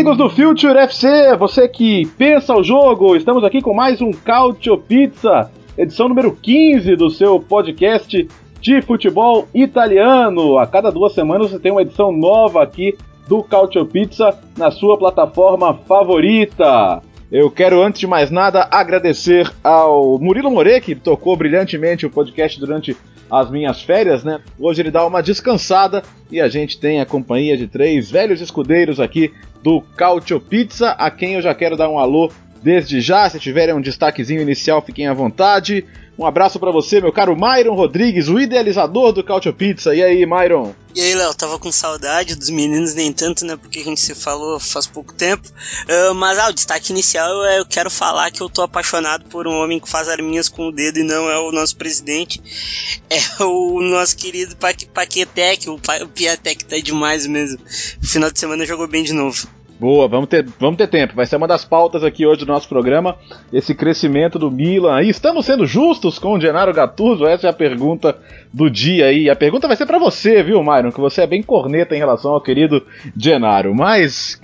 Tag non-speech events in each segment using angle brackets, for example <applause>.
Amigos do Future FC, você que pensa o jogo, estamos aqui com mais um Cautio Pizza, edição número 15 do seu podcast de futebol italiano. A cada duas semanas você tem uma edição nova aqui do Cautio Pizza na sua plataforma favorita. Eu quero, antes de mais nada, agradecer ao Murilo More, que tocou brilhantemente o podcast durante as minhas férias, né? Hoje ele dá uma descansada e a gente tem a companhia de três velhos escudeiros aqui do Cautio Pizza, a quem eu já quero dar um alô desde já. Se tiverem um destaquezinho inicial, fiquem à vontade. Um abraço para você, meu caro Myron Rodrigues, o idealizador do Cautio Pizza. E aí, Myron? E aí, Léo, tava com saudade dos meninos, nem tanto, né? Porque a gente se falou faz pouco tempo. Uh, mas, ah, o destaque inicial é eu quero falar que eu tô apaixonado por um homem que faz arminhas com o dedo e não é o nosso presidente. É o nosso querido Paquetec, o, o Piatek tá demais mesmo. No final de semana jogou bem de novo. Boa, vamos ter, vamos ter tempo. Vai ser uma das pautas aqui hoje do nosso programa, esse crescimento do Milan. E estamos sendo justos com o Gennaro Gattuso? Essa é a pergunta do dia aí. A pergunta vai ser para você, viu, Myron? Que você é bem corneta em relação ao querido Gennaro. Mas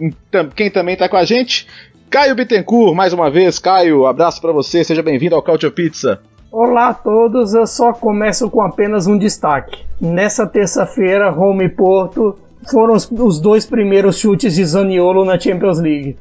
quem também tá com a gente? Caio Bittencourt, mais uma vez. Caio, abraço para você. Seja bem-vindo ao Cautio Pizza. Olá a todos, eu só começo com apenas um destaque. Nessa terça-feira, Roma e Porto foram os, os dois primeiros chutes de Zaniolo na Champions League.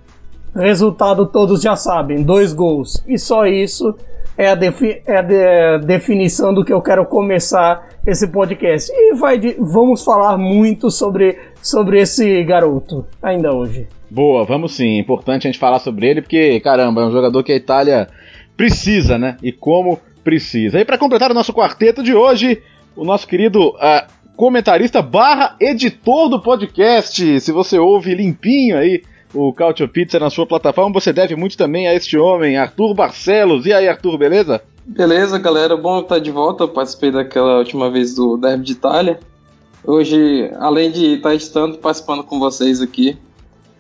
Resultado todos já sabem, dois gols. E só isso é a, defi é a de definição do que eu quero começar esse podcast. E vai de vamos falar muito sobre, sobre esse garoto ainda hoje. Boa, vamos sim. Importante a gente falar sobre ele porque, caramba, é um jogador que a Itália precisa, né? E como precisa. E para completar o nosso quarteto de hoje, o nosso querido uh, comentarista barra editor do podcast. Se você ouve limpinho aí o Cautio Pizza na sua plataforma, você deve muito também a este homem, Arthur Barcelos. E aí, Arthur, beleza? Beleza, galera. Bom estar de volta. Eu participei daquela última vez do Derby de Itália. Hoje, além de estar estando participando com vocês aqui.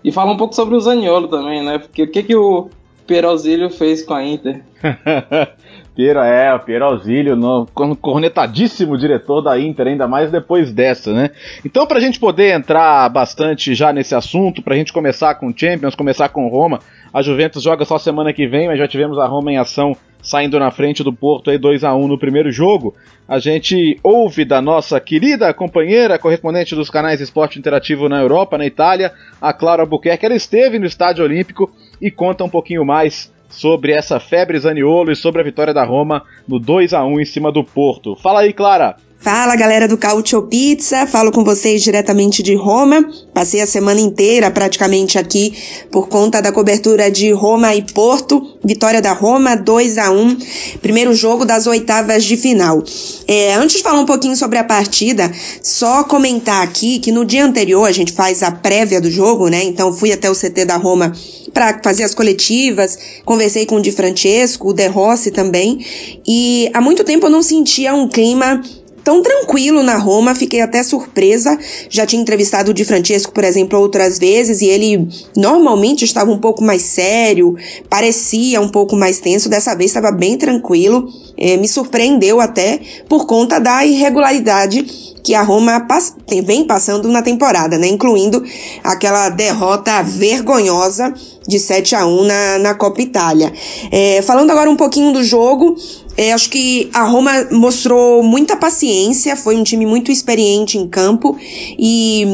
E falar um pouco sobre o Zaniolo também, né? Porque o que, que o Perozilho fez com a Inter? <laughs> Piero, é, o Piero Auxílio, no, cornetadíssimo diretor da Inter, ainda mais depois dessa, né? Então, pra gente poder entrar bastante já nesse assunto, pra gente começar com Champions, começar com Roma, a Juventus joga só semana que vem, mas já tivemos a Roma em ação saindo na frente do Porto aí 2 a 1 no primeiro jogo. A gente ouve da nossa querida companheira, correspondente dos canais Esporte Interativo na Europa, na Itália, a Clara Albuquerque. Ela esteve no Estádio Olímpico e conta um pouquinho mais sobre essa febre Zaniolo e sobre a vitória da Roma no 2 a 1 em cima do Porto. Fala aí, Clara! Fala galera do Cautio Pizza, falo com vocês diretamente de Roma. Passei a semana inteira praticamente aqui por conta da cobertura de Roma e Porto. Vitória da Roma, 2 a 1 primeiro jogo das oitavas de final. É, antes de falar um pouquinho sobre a partida, só comentar aqui que no dia anterior a gente faz a prévia do jogo, né? Então fui até o CT da Roma para fazer as coletivas, conversei com o Di Francesco, o De Rossi também, e há muito tempo eu não sentia um clima tão tranquilo na Roma, fiquei até surpresa. Já tinha entrevistado o Di Francesco, por exemplo, outras vezes, e ele normalmente estava um pouco mais sério, parecia um pouco mais tenso, dessa vez estava bem tranquilo. É, me surpreendeu até por conta da irregularidade que a Roma pass vem passando na temporada, né? Incluindo aquela derrota vergonhosa de 7 a 1 na, na Copa Itália. É, falando agora um pouquinho do jogo, é, acho que a Roma mostrou muita paciência, foi um time muito experiente em campo e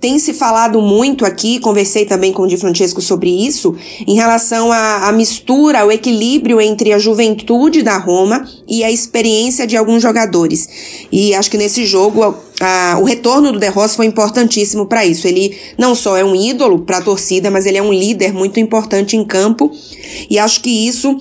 tem se falado muito aqui, conversei também com o Di Francesco sobre isso, em relação à, à mistura, o equilíbrio entre a juventude da Roma e a experiência de alguns jogadores. E acho que nesse jogo a, o retorno do De Rossi foi importantíssimo para isso. Ele não só é um ídolo para a torcida, mas ele é um líder muito importante em campo e acho que isso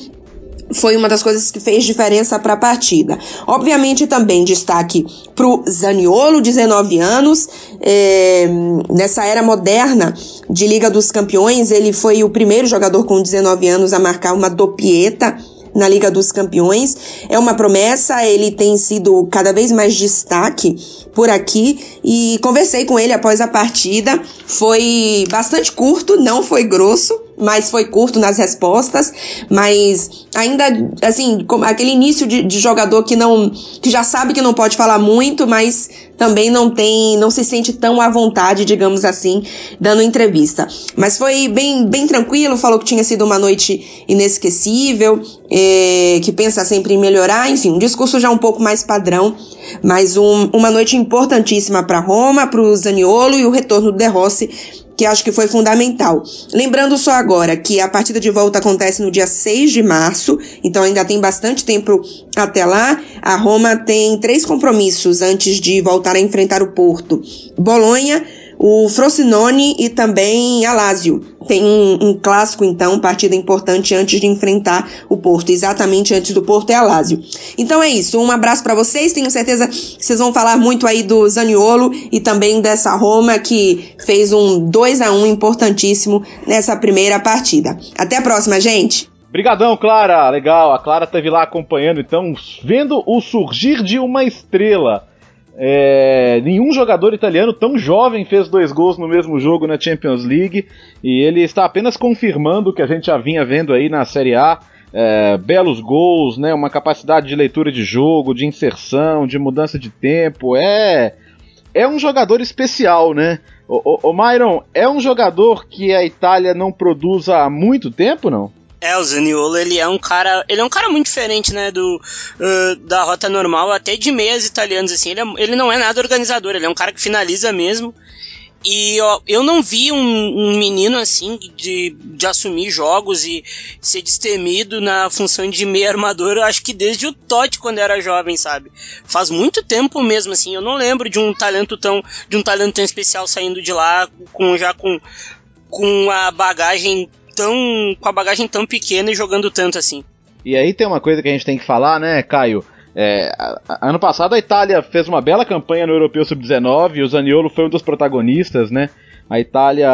foi uma das coisas que fez diferença para a partida. Obviamente também destaque para o Zaniolo, 19 anos, é, nessa era moderna de Liga dos Campeões, ele foi o primeiro jogador com 19 anos a marcar uma dopieta na Liga dos Campeões. É uma promessa, ele tem sido cada vez mais destaque por aqui e conversei com ele após a partida. Foi bastante curto, não foi grosso, mas foi curto nas respostas, mas ainda assim, aquele início de, de, jogador que não que já sabe que não pode falar muito, mas também não tem, não se sente tão à vontade, digamos assim, dando entrevista. Mas foi bem, bem tranquilo, falou que tinha sido uma noite inesquecível, é, que pensa sempre em melhorar, enfim, um discurso já um pouco mais padrão, mas um, uma noite importantíssima para Roma, para o Zaniolo e o retorno do De Rossi que acho que foi fundamental. Lembrando só agora que a partida de volta acontece no dia 6 de março, então ainda tem bastante tempo até lá. A Roma tem três compromissos antes de voltar a enfrentar o Porto: Bolonha, o Frosinone e também a Lazio. Tem um, um, clássico, então, partida importante antes de enfrentar o Porto. Exatamente antes do Porto é a Lazio. Então é isso. Um abraço para vocês. Tenho certeza que vocês vão falar muito aí do Zaniolo e também dessa Roma que fez um 2 a 1 importantíssimo nessa primeira partida. Até a próxima, gente. Obrigadão, Clara. Legal. A Clara esteve lá acompanhando, então, vendo o surgir de uma estrela é, nenhum jogador italiano tão jovem fez dois gols no mesmo jogo na Champions League e ele está apenas confirmando o que a gente já vinha vendo aí na Série A. É, belos gols, né, uma capacidade de leitura de jogo, de inserção, de mudança de tempo. É, é um jogador especial, né? O, o, o Myron, é um jogador que a Itália não produz há muito tempo, não? É, o Zaniolo, ele é um cara, ele é um cara muito diferente, né, do uh, da rota normal, até de meias italianos, assim, ele, é, ele não é nada organizador, ele é um cara que finaliza mesmo, e ó, eu não vi um, um, menino assim de, de assumir jogos e ser destemido na função de meio armador, eu acho que desde o Totti quando era jovem, sabe? Faz muito tempo mesmo assim, eu não lembro de um talento tão de um talento tão especial saindo de lá com já com com a bagagem tão. com a bagagem tão pequena e jogando tanto assim. E aí tem uma coisa que a gente tem que falar, né, Caio? É, ano passado a Itália fez uma bela campanha no Europeu Sub-19, o Zaniolo foi um dos protagonistas, né? A Itália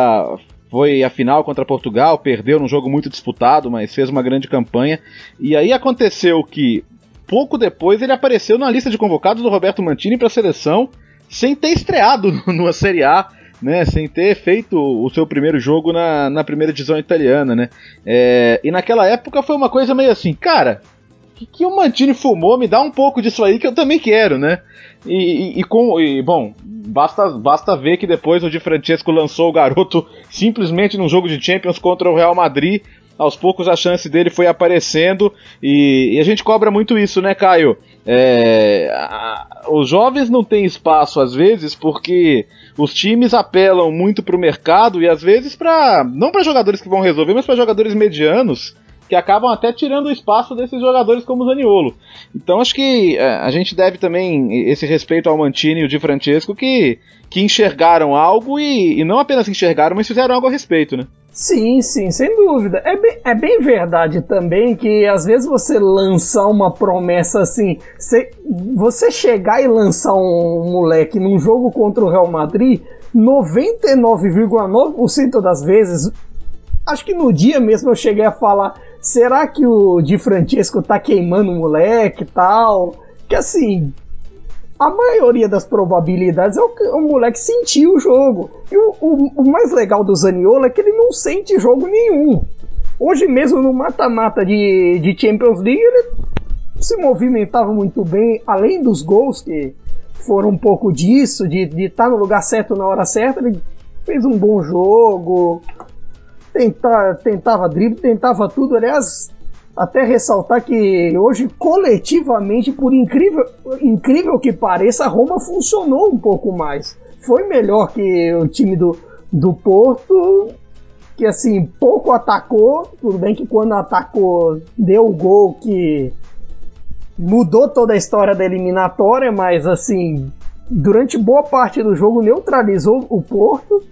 foi a final contra Portugal, perdeu num jogo muito disputado, mas fez uma grande campanha. E aí aconteceu que pouco depois ele apareceu na lista de convocados do Roberto Mantini para a seleção, sem ter estreado <laughs> numa Série A né, sem ter feito o seu primeiro jogo na, na primeira divisão italiana, né? É, e naquela época foi uma coisa meio assim, cara, que, que o Mantini fumou, me dá um pouco disso aí que eu também quero, né? E, e, e com, e, bom, basta, basta ver que depois o Di Francesco lançou o garoto simplesmente num jogo de Champions contra o Real Madrid. Aos poucos a chance dele foi aparecendo e, e a gente cobra muito isso, né, Caio? É, a, os jovens não têm espaço às vezes porque os times apelam muito para o mercado e às vezes para não para jogadores que vão resolver, mas para jogadores medianos que acabam até tirando o espaço desses jogadores como o Zaniolo. Então acho que é, a gente deve também esse respeito ao Mantini e o Di Francesco que, que enxergaram algo e, e não apenas enxergaram, mas fizeram algo a respeito, né? Sim, sim, sem dúvida. É bem, é bem verdade também que às vezes você lançar uma promessa assim, você, você chegar e lançar um moleque num jogo contra o Real Madrid, 99,9% das vezes, acho que no dia mesmo eu cheguei a falar, será que o Di Francesco tá queimando o moleque e tal? Que assim, a maioria das probabilidades é o, o moleque sentir o jogo. E o, o, o, mais legal do Zaniolo é que ele não sente jogo nenhum. Hoje mesmo no mata-mata de, de Champions League ele se movimentava muito bem, além dos gols que foram um pouco disso, de estar tá no lugar certo na hora certa, ele fez um bom jogo, tenta, tentava drible, tentava tudo. Aliás, até ressaltar que hoje, coletivamente, por incrível, incrível que pareça, a Roma funcionou um pouco mais. Foi melhor que o time do, do Porto, que assim, pouco atacou. Tudo bem que quando atacou, deu o gol que mudou toda a história da eliminatória, mas assim, durante boa parte do jogo neutralizou o Porto.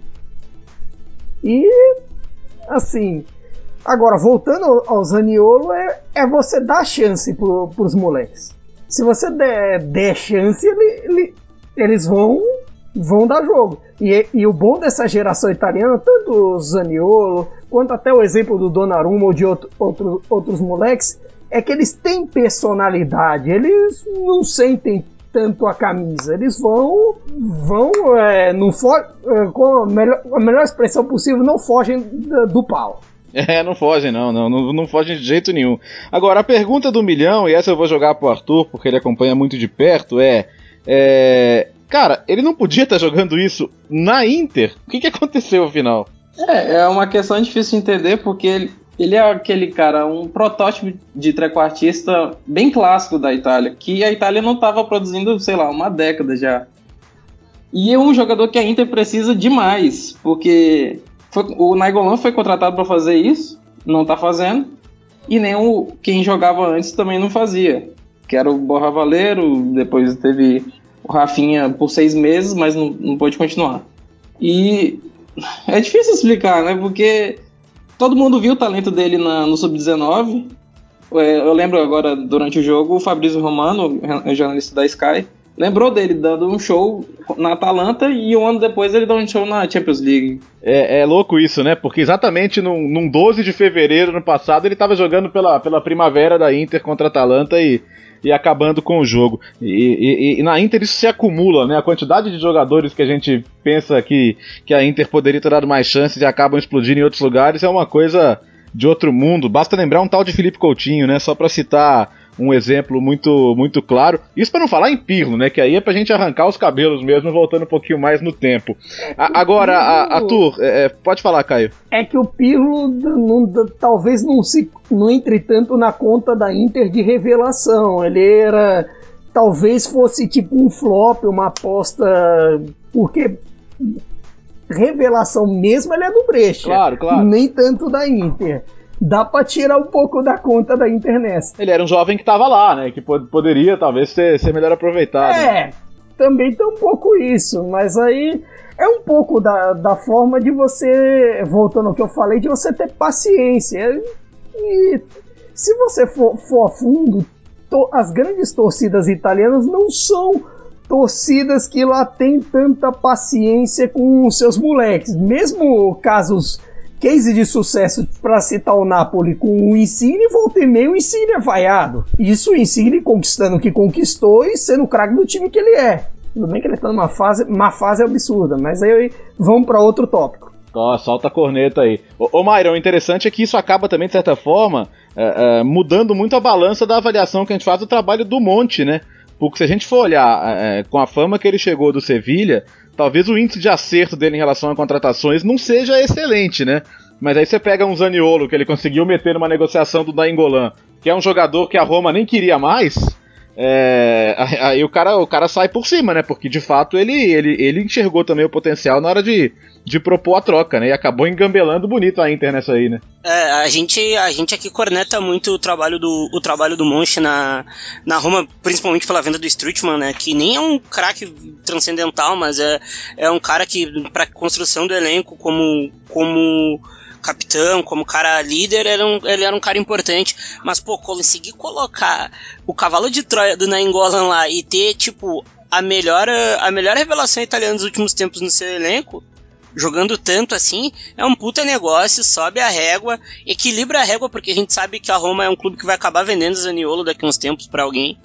E assim, Agora, voltando ao Zaniolo, é, é você dar chance pro, pros moleques. Se você der, der chance, ele, ele, eles vão vão dar jogo. E, e, o bom dessa geração italiana, tanto o Zaniolo, quanto até o exemplo do Donnarumma ou de outro, outro, outros moleques, é que eles têm personalidade, eles não sentem tanto a camisa, eles vão, vão, é, não for, é, com a melhor, a melhor expressão possível, não fogem do, do pau. <laughs> É, não fogem não, não, não, não fogem de jeito nenhum. Agora, a pergunta do milhão, e essa eu vou jogar pro Arthur, porque ele acompanha muito de perto, é, é Cara, ele não podia estar jogando isso na Inter. O que, que aconteceu afinal? É, é uma questão difícil de entender porque ele, ele é aquele cara, um protótipo de trequartista bem clássico da Itália, que a Itália não estava produzindo, sei lá, uma década já. E é um jogador que a Inter precisa demais, porque foi, o Naigolan foi contratado para fazer isso, não está fazendo, e nem o, quem jogava antes também não fazia, que era o Borra Valero, depois teve o Rafinha por seis meses, mas não, não pôde continuar. E é difícil explicar, né? Porque todo mundo viu o talento dele na, no Sub-19. É, eu lembro agora, durante o jogo, o Fabrício Romano, jornalista da Sky, lembrou dele dando um show na Atalanta e um ano depois ele deu um show na Champions League. É, é louco isso, né? Porque exatamente num, num 12 de fevereiro no passado ele estava jogando pela, pela primavera da Inter contra a Atalanta e e acabando com o jogo. E, e, e, na Inter isso se acumula, né? A quantidade de jogadores que a gente pensa que, que a Inter poderia ter dado mais chances e acabam explodindo em outros lugares é uma coisa de outro mundo. Basta lembrar um tal de Felipe Coutinho, né? Só para citar um exemplo muito muito claro. Isso para não falar em Pirlo, né? Que aí é pra gente arrancar os cabelos mesmo, voltando um pouquinho mais no tempo. A, agora, a, Arthur, é, é, pode falar, Caio. É que o Pirlo não, talvez não se não entre tanto na conta da Inter de revelação. Ele era talvez fosse tipo um flop, uma aposta porque revelação mesmo ele é do Brecha. Claro, claro. Nem tanto da Inter dá pra tirar um pouco da conta da internet. Ele era um jovem que tava lá, né? Que poderia talvez ser, ser melhor aproveitado. É, também tem um pouco isso, mas aí é um pouco da, da forma de você, voltando ao que eu falei, de você ter paciência. E se você for, for a fundo, to, as grandes torcidas italianas não são torcidas que lá tem tanta paciência com os seus moleques. Mesmo casos case de sucesso para citar o Napoli com o Insigne, volta e meio o Insigne é vaiado. Isso o Insigne conquistando o que conquistou e sendo o craque do time que ele é. Tudo bem que ele está numa fase, uma fase absurda, mas aí vamos para outro tópico. Ó, solta a corneta aí. Ô, ô o interessante é que isso acaba também, de certa forma, é, é, mudando muito a balança da avaliação que a gente faz do trabalho do Monte, né? Porque se a gente for olhar é, com a fama que ele chegou do Sevilha, talvez o índice de acerto dele em relação a contratações não seja excelente, né? Mas aí você pega um Zaniolo que ele conseguiu meter numa negociação do Daingolan, que é um jogador que a Roma nem queria mais, é, <laughs> aí o cara, o cara sai por cima, né? Porque de fato ele, ele, ele enxergou também o potencial na hora de, de propor a troca, né? E acabou engambelando bonito a Inter nessa aí, né? É, a gente, a gente aqui corneta muito o trabalho do, o trabalho do Monchi na, na Roma, principalmente pela venda do Strutman, né? Que nem é um craque transcendental, mas é, é um cara que, pra construção do elenco, como. como capitão, como cara líder, ele era, um, ele era um cara importante. Mas, pô, conseguir colocar o cavalo de Troia do Nainggolan lá e ter, tipo, a melhor, a melhor revelação italiana dos últimos tempos no seu elenco, jogando tanto assim, é um puta negócio, sobe a régua, equilibra a régua, porque a gente sabe que a Roma é um clube que vai acabar vendendo Zaniolo daqui uns tempos para alguém.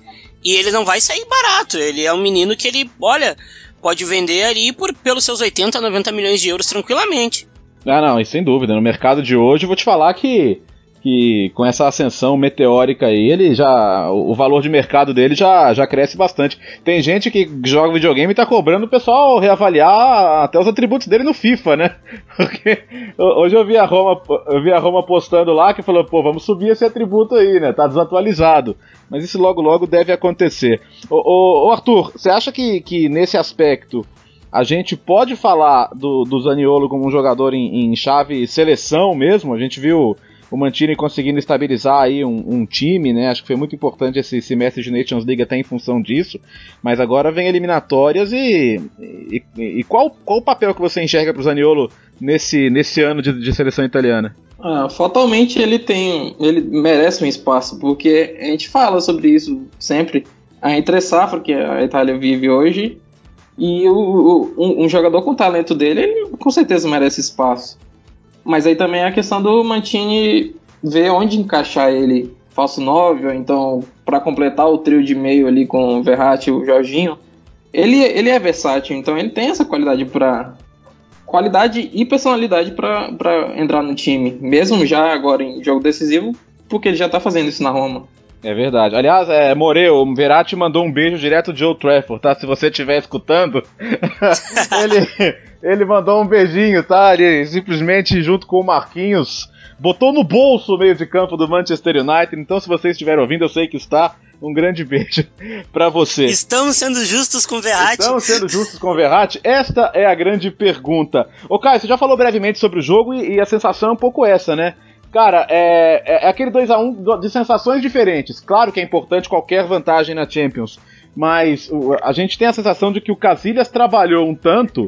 E ele não vai sair barato, ele é um menino que ele, olha, pode vender ali por pelos seus 80, 90 milhões de euros tranquilamente. Ah, não, e sem dúvida. No mercado de hoje, eu vou te falar que, que com essa ascensão meteórica aí, ele já. O valor de mercado dele já, já cresce bastante. Tem gente que joga videogame e tá cobrando o pessoal reavaliar até os atributos dele no FIFA, né? <laughs> Porque hoje eu vi a Roma, eu vi a Roma postando lá que falou, pô, vamos subir esse atributo aí, né? Tá desatualizado. Mas isso logo logo deve acontecer. Ô, ô, ô Arthur, você acha que, que nesse aspecto a gente pode falar do, do Zaniolo como um jogador em, em chave seleção mesmo. A gente viu o Mantini conseguindo estabilizar aí um, um, time, né? Acho que foi muito importante esse semestre de Nations League até em função disso. Mas agora vem eliminatórias e, e, e qual, qual o papel que você enxerga para o Zaniolo nesse, nesse ano de, de seleção italiana? Ah, fatalmente ele tem, ele merece um espaço, porque a gente fala sobre isso sempre. A entre safra que a Itália vive hoje e o, o, um, um, jogador com o talento dele, ele com certeza merece espaço. Mas aí também é a questão do Mantini ver onde encaixar ele, falso 9, ou então para completar o trio de meio ali com o Verratti e o Jorginho. Ele, ele é versátil, então ele tem essa qualidade para qualidade e personalidade para entrar no time, mesmo já agora em jogo decisivo, porque ele já tá fazendo isso na Roma. É verdade. Aliás, é, Moreu, o Verratti mandou um beijo direto de Old Trafford, tá? Se você estiver escutando, <laughs> ele, ele mandou um beijinho, tá? Ele simplesmente, junto com o Marquinhos, botou no bolso o meio de campo do Manchester United. Então, se você estiver ouvindo, eu sei que está. Um grande beijo <laughs> para você. Estamos sendo justos com o Verratti? Estamos sendo justos com o Verratti? Esta é a grande pergunta. Ô, Caio, você já falou brevemente sobre o jogo e, e a sensação é um pouco essa, né? Cara, é, é, é aquele 2x1 de sensações diferentes. Claro que é importante qualquer vantagem na Champions, mas a gente tem a sensação de que o Casillas trabalhou um tanto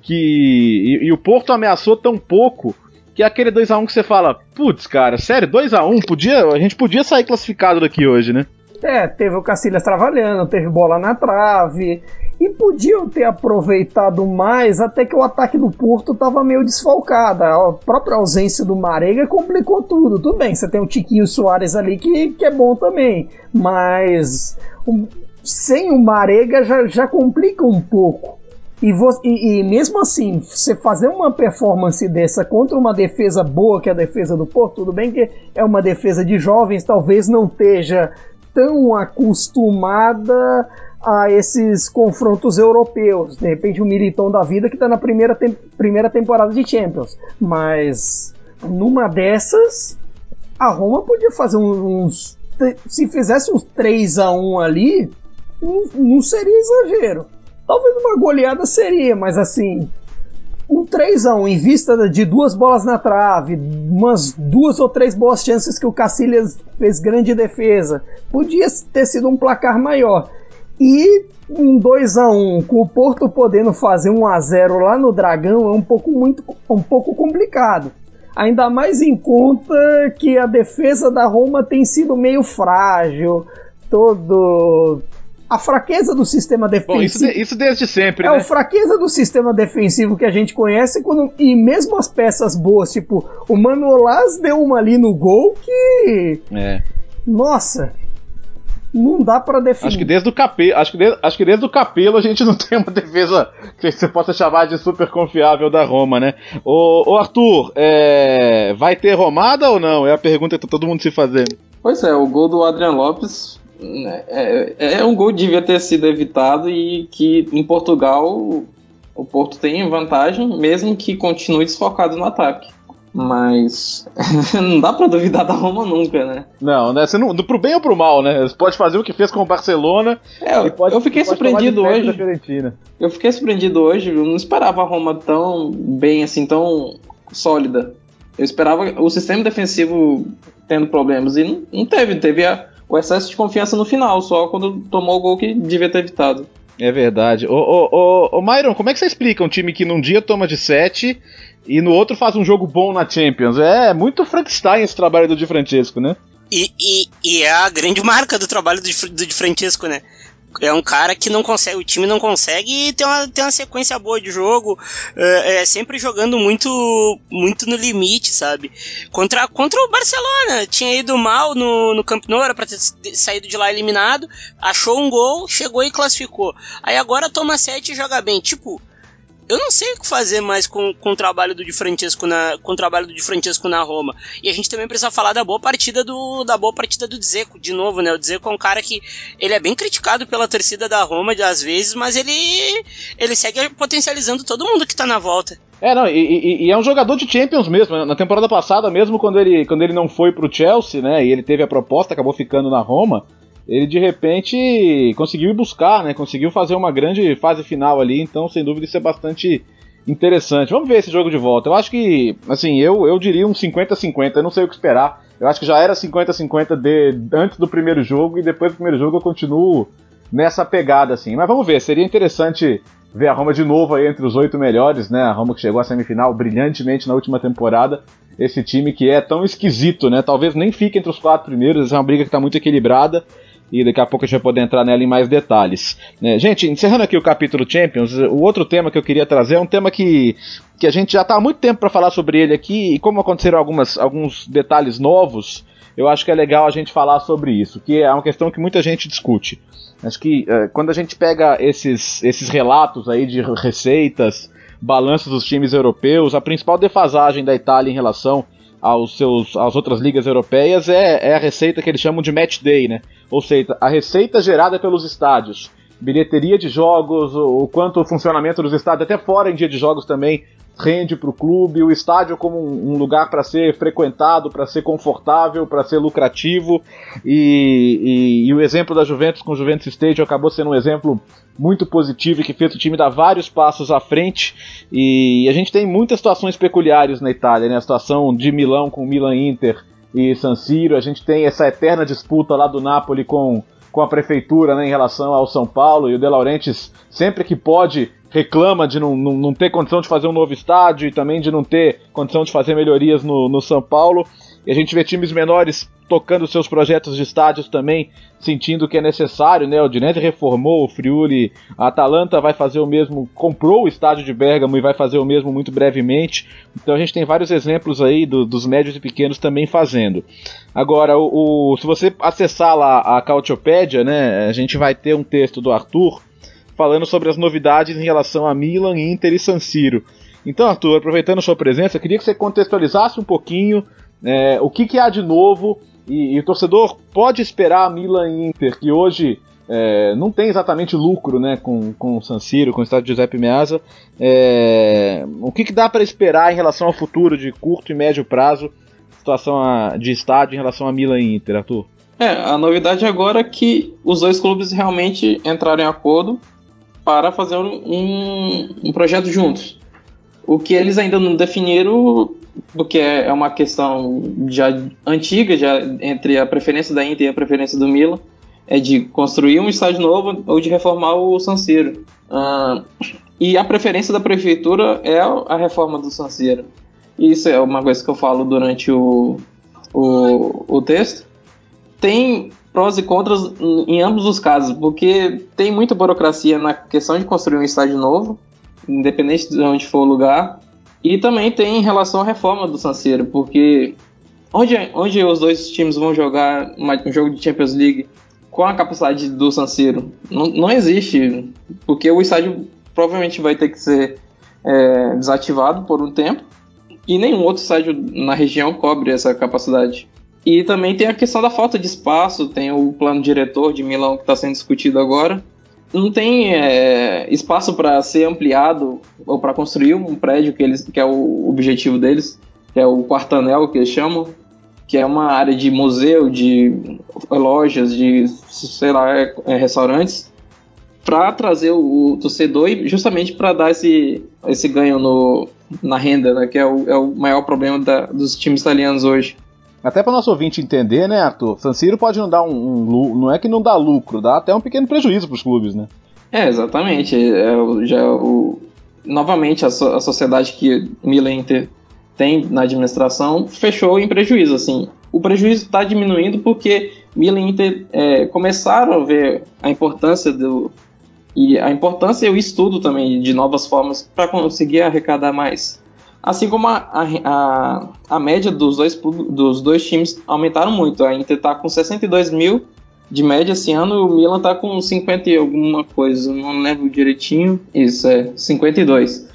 que e, e o Porto ameaçou tão pouco que é aquele 2x1 que você fala, putz, cara, sério, 2x1, podia, a gente podia sair classificado daqui hoje, né? É, teve o Cacilhas trabalhando, teve bola na trave, e podiam ter aproveitado mais, até que o ataque do Porto estava meio desfalcado. A própria ausência do Marega complicou tudo. Tudo bem, você tem o Tiquinho Soares ali que, que é bom também, mas um, sem o Marega já, já complica um pouco. E, e, e, mesmo assim, você fazer uma performance dessa contra uma defesa boa, que é a defesa do Porto, tudo bem que é uma defesa de jovens, talvez não esteja tão acostumada a esses confrontos europeus. De repente, o Militão da vida que está na primeira, te primeira temporada de Champions. Mas numa dessas, a Roma podia fazer uns. Se fizesse uns 3 a 1 ali, não, não seria exagero. Talvez uma goleada seria, mas assim, um 3 a 1 em vista de duas bolas na trave, umas duas ou três boas chances que o Cacilhas fez grande defesa, podia ter sido um placar maior. E um 2 a 1 com o Porto podendo fazer 1 a 0 lá no Dragão é um pouco muito um pouco complicado. Ainda mais em conta que a defesa da Roma tem sido meio frágil, todo a fraqueza do sistema defensivo. Bom, isso, de, isso desde sempre, é né? a fraqueza do sistema defensivo que a gente conhece quando, e mesmo as peças boas, tipo, o Manolas deu uma ali no gol que é. Nossa, não dá para definir. Acho que desde o capelo, acho que desde, acho que desde o capelo a gente não tem uma defesa que você possa chamar de super confiável da Roma, né? Ô, ô Arthur, é, vai ter romada ou não? É a pergunta que tá todo mundo se fazendo. Pois é, o gol do Adrian Lopes é, é um gol que devia ter sido evitado e que em Portugal o Porto tem vantagem, mesmo que continue desfocado no ataque. Mas <laughs> não dá pra duvidar da Roma nunca, né? Não, né? Você não, pro bem ou pro mal, né? Você pode fazer o que fez com o Barcelona. É, pode, eu fiquei surpreendido hoje. Eu fiquei surpreendido hoje, eu não esperava a Roma tão bem assim, tão sólida. Eu esperava o sistema defensivo tendo problemas e não, não teve, teve a, o excesso de confiança no final, só quando tomou o gol que devia ter evitado. É verdade. Ô, ô, ô, ô Myron, como é que você explica um time que num dia toma de 7 e no outro faz um jogo bom na Champions. É muito Frankenstein esse trabalho do Di Francesco, né? E, e, e é a grande marca do trabalho do, do Di Francesco, né? É um cara que não consegue, o time não consegue ter uma, ter uma sequência boa de jogo, é, é, sempre jogando muito muito no limite, sabe? Contra, contra o Barcelona, tinha ido mal no, no Camp Nou, era pra ter saído de lá eliminado, achou um gol, chegou e classificou. Aí agora toma 7 e joga bem. Tipo, eu não sei o que fazer mais com, com o trabalho do Di Francesco na com o trabalho do Di Francesco na Roma. E a gente também precisa falar da boa partida do da boa partida do Dzeko, de novo, né? O Dzeko é um cara que ele é bem criticado pela torcida da Roma às vezes, mas ele ele segue potencializando todo mundo que tá na volta. É, não, e, e, e, é um jogador de Champions mesmo. Né? Na temporada passada, mesmo quando ele, quando ele não foi pro Chelsea, né, e ele teve a proposta, acabou ficando na Roma, ele de repente conseguiu ir buscar, né? Conseguiu fazer uma grande fase final ali, então sem dúvida isso é bastante interessante. Vamos ver esse jogo de volta. Eu acho que, assim, eu, eu diria um 50-50, eu não sei o que esperar. Eu acho que já era 50-50 de antes do primeiro jogo e depois do primeiro jogo eu continuo nessa pegada, assim. Mas vamos ver, seria interessante ver a Roma de novo aí entre os oito melhores, né? A Roma que chegou à semifinal brilhantemente na última temporada. Esse time que é tão esquisito, né? Talvez nem fique entre os quatro primeiros, é uma briga que está muito equilibrada e daqui a pouco a gente vai poder entrar nela em mais detalhes. É, gente, encerrando aqui o capítulo Champions, o outro tema que eu queria trazer é um tema que, que a gente já está há muito tempo para falar sobre ele aqui, e como aconteceram algumas, alguns detalhes novos, eu acho que é legal a gente falar sobre isso, que é uma questão que muita gente discute. Acho que é, quando a gente pega esses, esses relatos aí de receitas, balanços dos times europeus, a principal defasagem da Itália em relação aos seus, às outras ligas europeias é, é a receita que eles chamam de match day, né? Ou seja, a receita gerada pelos estádios bilheteria de jogos, o quanto o funcionamento dos estádios, até fora em dia de jogos também, rende para o clube, o estádio como um, lugar para ser frequentado, para ser confortável, para ser lucrativo. E, e, e, o exemplo da Juventus com o Juventus Stadium acabou sendo um exemplo muito positivo e que fez o time dar vários passos à frente. E a gente tem muitas situações peculiares na Itália, né? A situação de Milão com Milan Inter e San Siro, a gente tem essa eterna disputa lá do Napoli com com a prefeitura né, em relação ao São Paulo e o De Laurentiis sempre que pode reclama de não, não, não, ter condição de fazer um novo estádio e também de não ter condição de fazer melhorias no, no São Paulo. E a gente vê times menores tocando seus projetos de estádios também, sentindo que é necessário, né? O Dinese reformou o Friuli, a Atalanta vai fazer o mesmo, comprou o estádio de Bergamo e vai fazer o mesmo muito brevemente. Então a gente tem vários exemplos aí do, dos médios e pequenos também fazendo. Agora, o, o, se você acessar lá a Cautiopédia, né, a gente vai ter um texto do Arthur falando sobre as novidades em relação a Milan, Inter e San Siro. Então, Arthur, aproveitando a sua presença, queria que você contextualizasse um pouquinho é, o que, que, há de novo e, e, o torcedor pode esperar a Milan e Inter, que hoje é, não tem exatamente lucro né, com, com o San Siro, com o estádio Giuseppe Meazza. É, o que, que dá para esperar em relação ao futuro de curto e médio prazo, situação a, de estádio em relação a Milan e Inter, Arthur? É, a novidade agora é que os dois clubes realmente entraram em acordo para fazer um, um projeto juntos. O que eles ainda não definiram, porque é uma questão já antiga, já entre a preferência da Inter e a preferência do Milan, é de construir um estádio novo ou de reformar o San Siro. E a preferência da prefeitura é a reforma do San Siro. Isso é uma coisa que eu falo durante o, o, o texto. Tem prós e contras em ambos os casos, porque tem muita burocracia na questão de construir um estádio novo, independente de onde for o lugar, e também tem em relação à reforma do Sanceiro, porque onde, onde os dois times vão jogar um jogo de Champions League com a capacidade do Sanceiro não, não existe, porque o estádio provavelmente vai ter que ser é, desativado por um tempo e nenhum outro estádio na região cobre essa capacidade. E também tem a questão da falta de espaço, tem o plano diretor de Milão que está sendo discutido agora. Não tem é, espaço para ser ampliado ou para construir um prédio que, eles, que é o objetivo deles, que é o quartanel que eles chamam, que é uma área de museu, de lojas, de sei lá, é, é restaurantes, para trazer o, o, torcedor e justamente para dar esse, esse ganho no, na renda, né, que é o, é o maior problema da, dos times italianos hoje. Até para nosso ouvinte entender, né, Arthur? San Siro pode não dar um, um, Não é que não dá lucro, dá até um pequeno prejuízo para os clubes, né? É, exatamente. É, já o, novamente, a, so, a sociedade que Milan tem na administração fechou em prejuízo. Assim. O prejuízo está diminuindo porque Milan Inter é, começaram a ver a importância do. E a importância e o estudo também de novas formas para conseguir arrecadar mais. Assim como a, a, a, média dos dois, dos dois times aumentaram muito. A Inter está com 62 mil de média esse ano, o Milan está com 50 e alguma coisa, não lembro direitinho. Isso, é 52.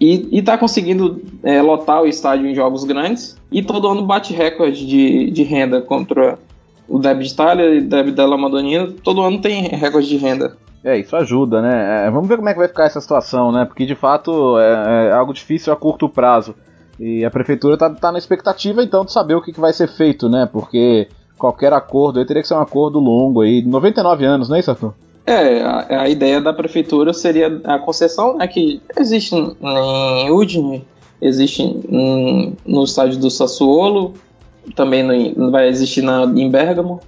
E, está conseguindo é, lotar o estádio em jogos grandes. E todo ano bate recorde de, de renda contra o Derby de Itália e o Derby della Madonnina. Todo ano tem recorde de renda. É, isso ajuda, né? É, vamos ver como é que vai ficar essa situação, né? Porque de fato é, é algo difícil a curto prazo. E a prefeitura tá, tá na expectativa então de saber o que, que vai ser feito, né? Porque qualquer acordo aí teria que ser um acordo longo aí. 99 anos, não é isso, Arthur? É, a, a, ideia da prefeitura seria a concessão né, que existe em Udine, existe em, no estádio do Sassuolo, também no, vai existir na, em Bergamo,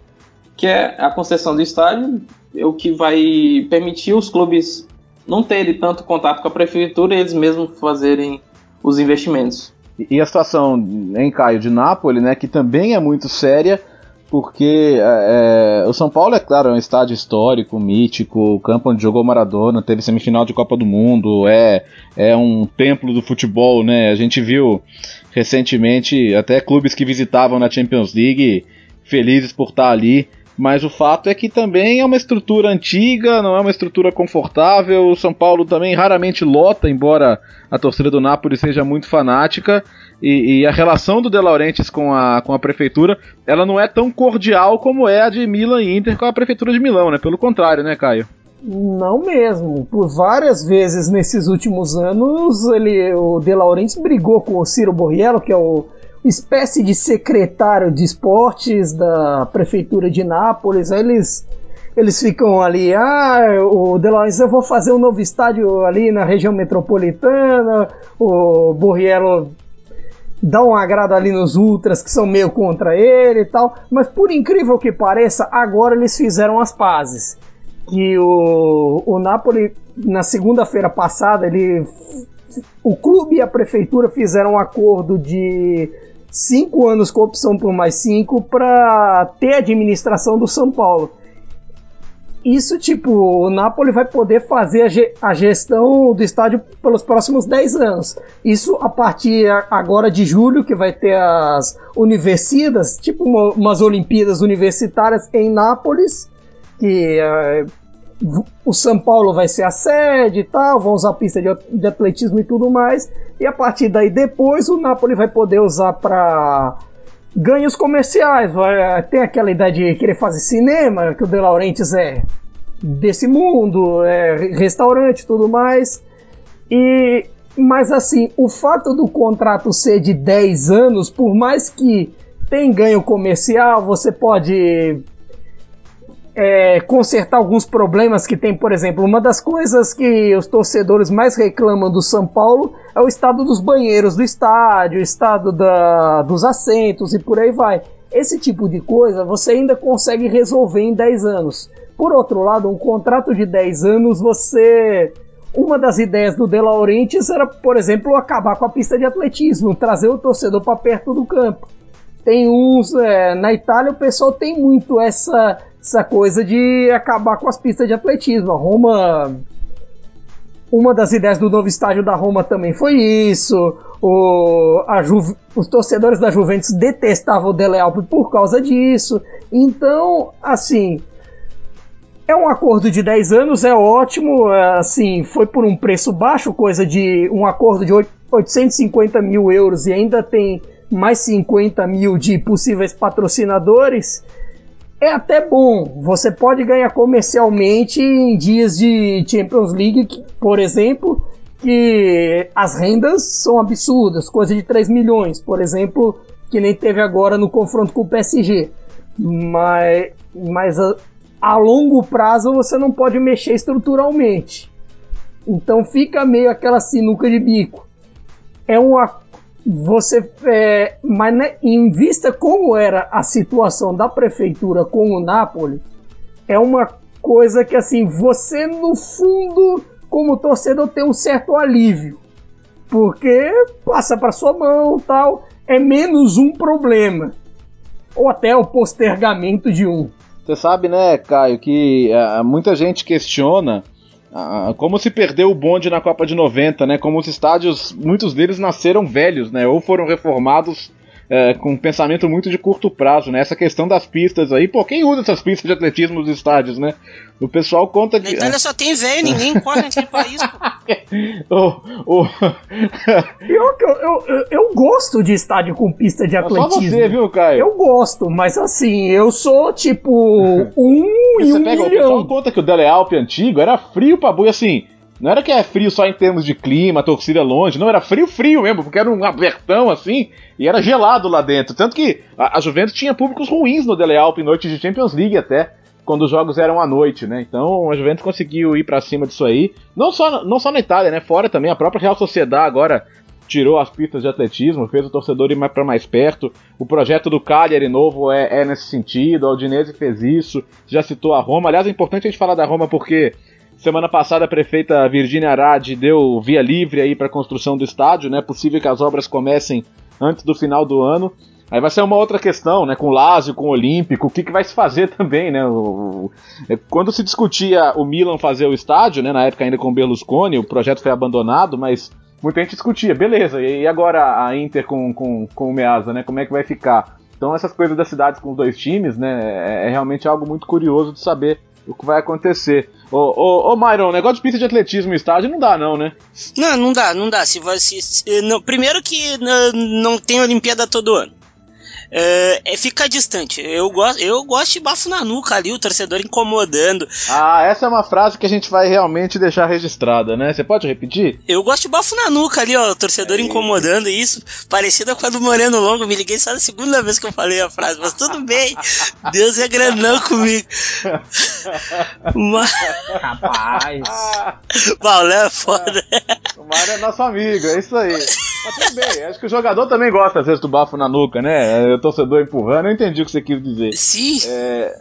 que é a concessão do estádio, o que vai permitir os clubes não terem tanto contato com a prefeitura e eles mesmos fazerem os investimentos. E a situação em Caio de Nápoles, né, que também é muito séria, porque é, é, o São Paulo, é claro, é um estádio histórico, mítico, o campo onde jogou Maradona, teve semifinal de Copa do Mundo, é, é um templo do futebol, né? A gente viu recentemente até clubes que visitavam na Champions League felizes por estar ali. Mas o fato é que também é uma estrutura antiga, não é uma estrutura confortável. O São Paulo também raramente lota, embora a torcida do Napoli seja muito fanática. E, e, a relação do De Laurentiis com a, com a prefeitura, ela não é tão cordial como é a de Milan e Inter com a prefeitura de Milão, né? Pelo contrário, né, Caio? Não mesmo. Por várias vezes nesses últimos anos, ele, o De Laurentiis brigou com o Ciro Borriello, que é o espécie de secretário de esportes da prefeitura de Nápoles. Aí eles eles ficam ali, ah, o De eu vou fazer um novo estádio ali na região metropolitana. O Borriello dá um agrado ali nos ultras que são meio contra ele e tal, mas por incrível que pareça, agora eles fizeram as pazes. Que o, o Napoli, na segunda-feira passada, ele, o clube e a prefeitura fizeram um acordo de cinco anos com opção por mais cinco para ter a administração do São Paulo. Isso, tipo, o Napoli vai poder fazer a gestão do estádio pelos próximos 10 anos. Isso a partir agora de julho, que vai ter as universidades, tipo uma, umas Olimpíadas universitárias em Nápoles, que uh, o São Paulo vai ser a sede e tal, vão usar a pista de, de atletismo e tudo mais. E a partir daí, depois, o Napoli vai poder usar para ganhos comerciais. Vai, tem aquela ideia de querer fazer cinema, que o De Laurentiis é desse mundo, é restaurante tudo mais. E mas assim, o fato do contrato ser de 10 anos, por mais que tem ganho comercial, você pode é, consertar alguns problemas que tem, por exemplo, uma das coisas que os torcedores mais reclamam do São Paulo é o estado dos banheiros do estádio, o estado da, dos assentos e por aí vai. Esse tipo de coisa você ainda consegue resolver em 10 anos. Por outro lado, um contrato de 10 anos, você. Uma das ideias do De Laurentiis era, por exemplo, acabar com a pista de atletismo, trazer o torcedor para perto do campo. Tem uns. É, na Itália, o pessoal tem muito essa essa coisa de acabar com as pistas de atletismo. A Roma. Uma das ideias do novo estádio da Roma também foi isso. O, Ju, os torcedores da Juventus detestavam o Dele Alpi por causa disso. Então, assim, é um acordo de 10 anos, é ótimo. É, assim, foi por um preço baixo, coisa de um acordo de 850 mil euros e ainda tem mais 50 mil de possíveis patrocinadores é até bom. Você pode ganhar comercialmente em dias de Champions League, por exemplo, que as rendas são absurdas, coisa de 3 milhões, por exemplo, que nem teve agora no confronto com o PSG. Mas, mas a, a longo prazo você não pode mexer estruturalmente. Então fica meio aquela sinuca de bico. É um você é, mas né, em vista como era a situação da prefeitura com o Napoli, é uma coisa que assim você no fundo como torcedor tem um certo alívio, porque passa para sua mão tal, é menos um problema ou até o postergamento de um. Você sabe, né, Caio, que uh, muita gente questiona ah, como se perdeu o bonde na Copa de 90, né? Como os estádios, muitos deles nasceram velhos, né? Ou foram reformados é, com um pensamento muito de curto prazo, né? Essa questão das pistas aí, pô, quem usa essas pistas de atletismo nos estádios, né? O pessoal conta que. Na Itália só tem velho, <laughs> ninguém corre naquele país, pô. <laughs> o, o... eu, eu, eu, eu, gosto de estádio com pista de atletismo. É só você, viu, Caio? Eu gosto, mas assim, eu sou tipo um e <laughs> você um pega, milhão. O pessoal conta que o Dele Alpe antigo era frio pra boi, assim. Não era que é frio só em termos de clima, torcida longe, não, era frio, frio mesmo, porque era um abertão assim, e era gelado lá dentro. Tanto que a, a Juventus tinha públicos ruins no Dele Alpe noite de Champions League até. quando os jogos eram à noite, né? Então a Juventus conseguiu ir para cima disso aí. Não só, não só na Itália, né? Fora também, a própria Real Sociedade agora tirou as pistas de atletismo, fez o torcedor ir mais para mais perto. O projeto do Cagliari novo é, é nesse sentido, a Udinese fez isso, já citou a Roma. Aliás, é importante a gente falar da Roma porque semana passada a prefeita Virginia Arad deu via livre aí para a construção do estádio, né? É possível que as obras comecem antes do final do ano. Aí vai ser uma outra questão, né? Com o Lazio, com o Olímpico, o que, que vai se fazer <laughs> também, né? O, o, é, quando se discutia o Milan fazer o estádio, né? Na época ainda com o Berlusconi, o projeto foi abandonado, mas muita gente discutia, beleza, e agora a Inter com, com, com o Meazza, né? Como é que vai ficar? Então essas coisas das cidades com os dois times, né? É, é realmente algo muito curioso de saber o que vai acontecer. Ô, ô, ô Myron, negócio de pista de atletismo estádio não dá, não, né? Não, não dá, não dá. Se você. Se, não, primeiro que não, não tem Olimpíada todo ano. É, é, fica distante. Eu gosto, eu gosto de bafo na nuca ali, o torcedor incomodando. Ah, essa é uma frase que a gente vai realmente deixar registrada, né? Você pode repetir? Eu gosto de bafo na nuca ali, ó, o torcedor é incomodando isso. Parecida com a do Moreno Longo. Me liguei só na segunda vez que eu falei a frase, mas tudo bem. <laughs> Deus é grandão comigo. mas... Rapaz. Paulo é foda. O Mário é nosso amigo, é isso aí. Mas tudo bem, acho que o jogador também gosta às vezes do bafo na nuca, né? Torcedor empurrando, eu entendi o que você quis dizer. Sim. É,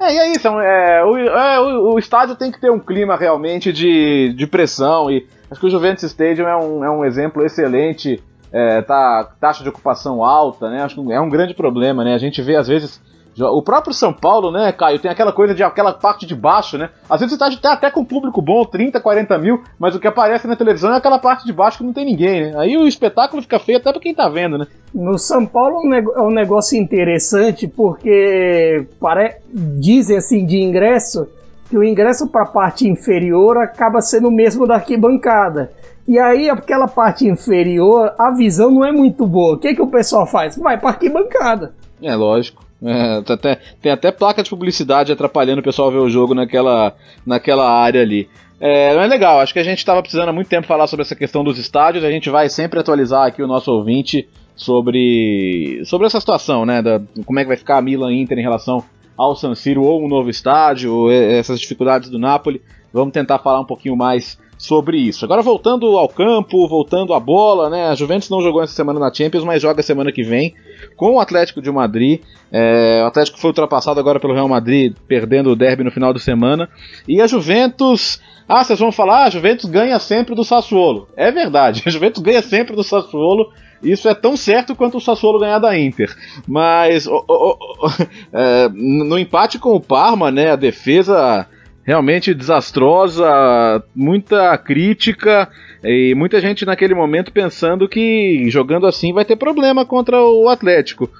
é e é isso, é, o, é, o, o, estádio tem que ter um clima realmente de, de pressão, e acho que o Juventus Stadium é um, é um exemplo excelente, é, tá, taxa de ocupação alta, né, acho que é um grande problema, né, a gente vê às vezes o próprio São Paulo, né, Caio, tem aquela coisa de aquela parte de baixo, né? Às vezes você tá até com público bom, 30, 40 mil, mas o que aparece na televisão é aquela parte de baixo que não tem ninguém, né? Aí o espetáculo fica feio até pra quem tá vendo, né? No São Paulo é um negócio interessante porque pare... dizem assim de ingresso que o ingresso para a parte inferior acaba sendo o mesmo da arquibancada. E aí, aquela parte inferior, a visão não é muito boa. O que, que o pessoal faz? Vai para arquibancada. É lógico. É, tá até, tem até placa de publicidade atrapalhando o pessoal ver o jogo naquela, naquela área ali. É, é legal, acho que a gente estava precisando há muito tempo falar sobre essa questão dos estádios. A gente vai sempre atualizar aqui o nosso ouvinte sobre, sobre essa situação, né? Da, como é que vai ficar a Milan Inter em relação ao San Siro ou um novo estádio, essas dificuldades do Napoli. Vamos tentar falar um pouquinho mais sobre isso. Agora voltando ao campo, voltando à bola, né? A Juventus não jogou essa semana na Champions, mas joga semana que vem com o Atlético de Madrid. É, o Atlético foi ultrapassado agora pelo Real Madrid, perdendo o derby no final de semana. E a Juventus. Ah, vocês vão falar, a Juventus ganha sempre do Sassuolo. É verdade, <laughs> a Juventus ganha sempre do Sassuolo. Isso é tão certo quanto o Sassuolo ganhar da Inter. Mas oh, oh, oh, <laughs> é, no empate com o Parma, né, a defesa realmente desastrosa, muita crítica e muita gente naquele momento pensando que jogando assim vai ter problema contra o Atlético.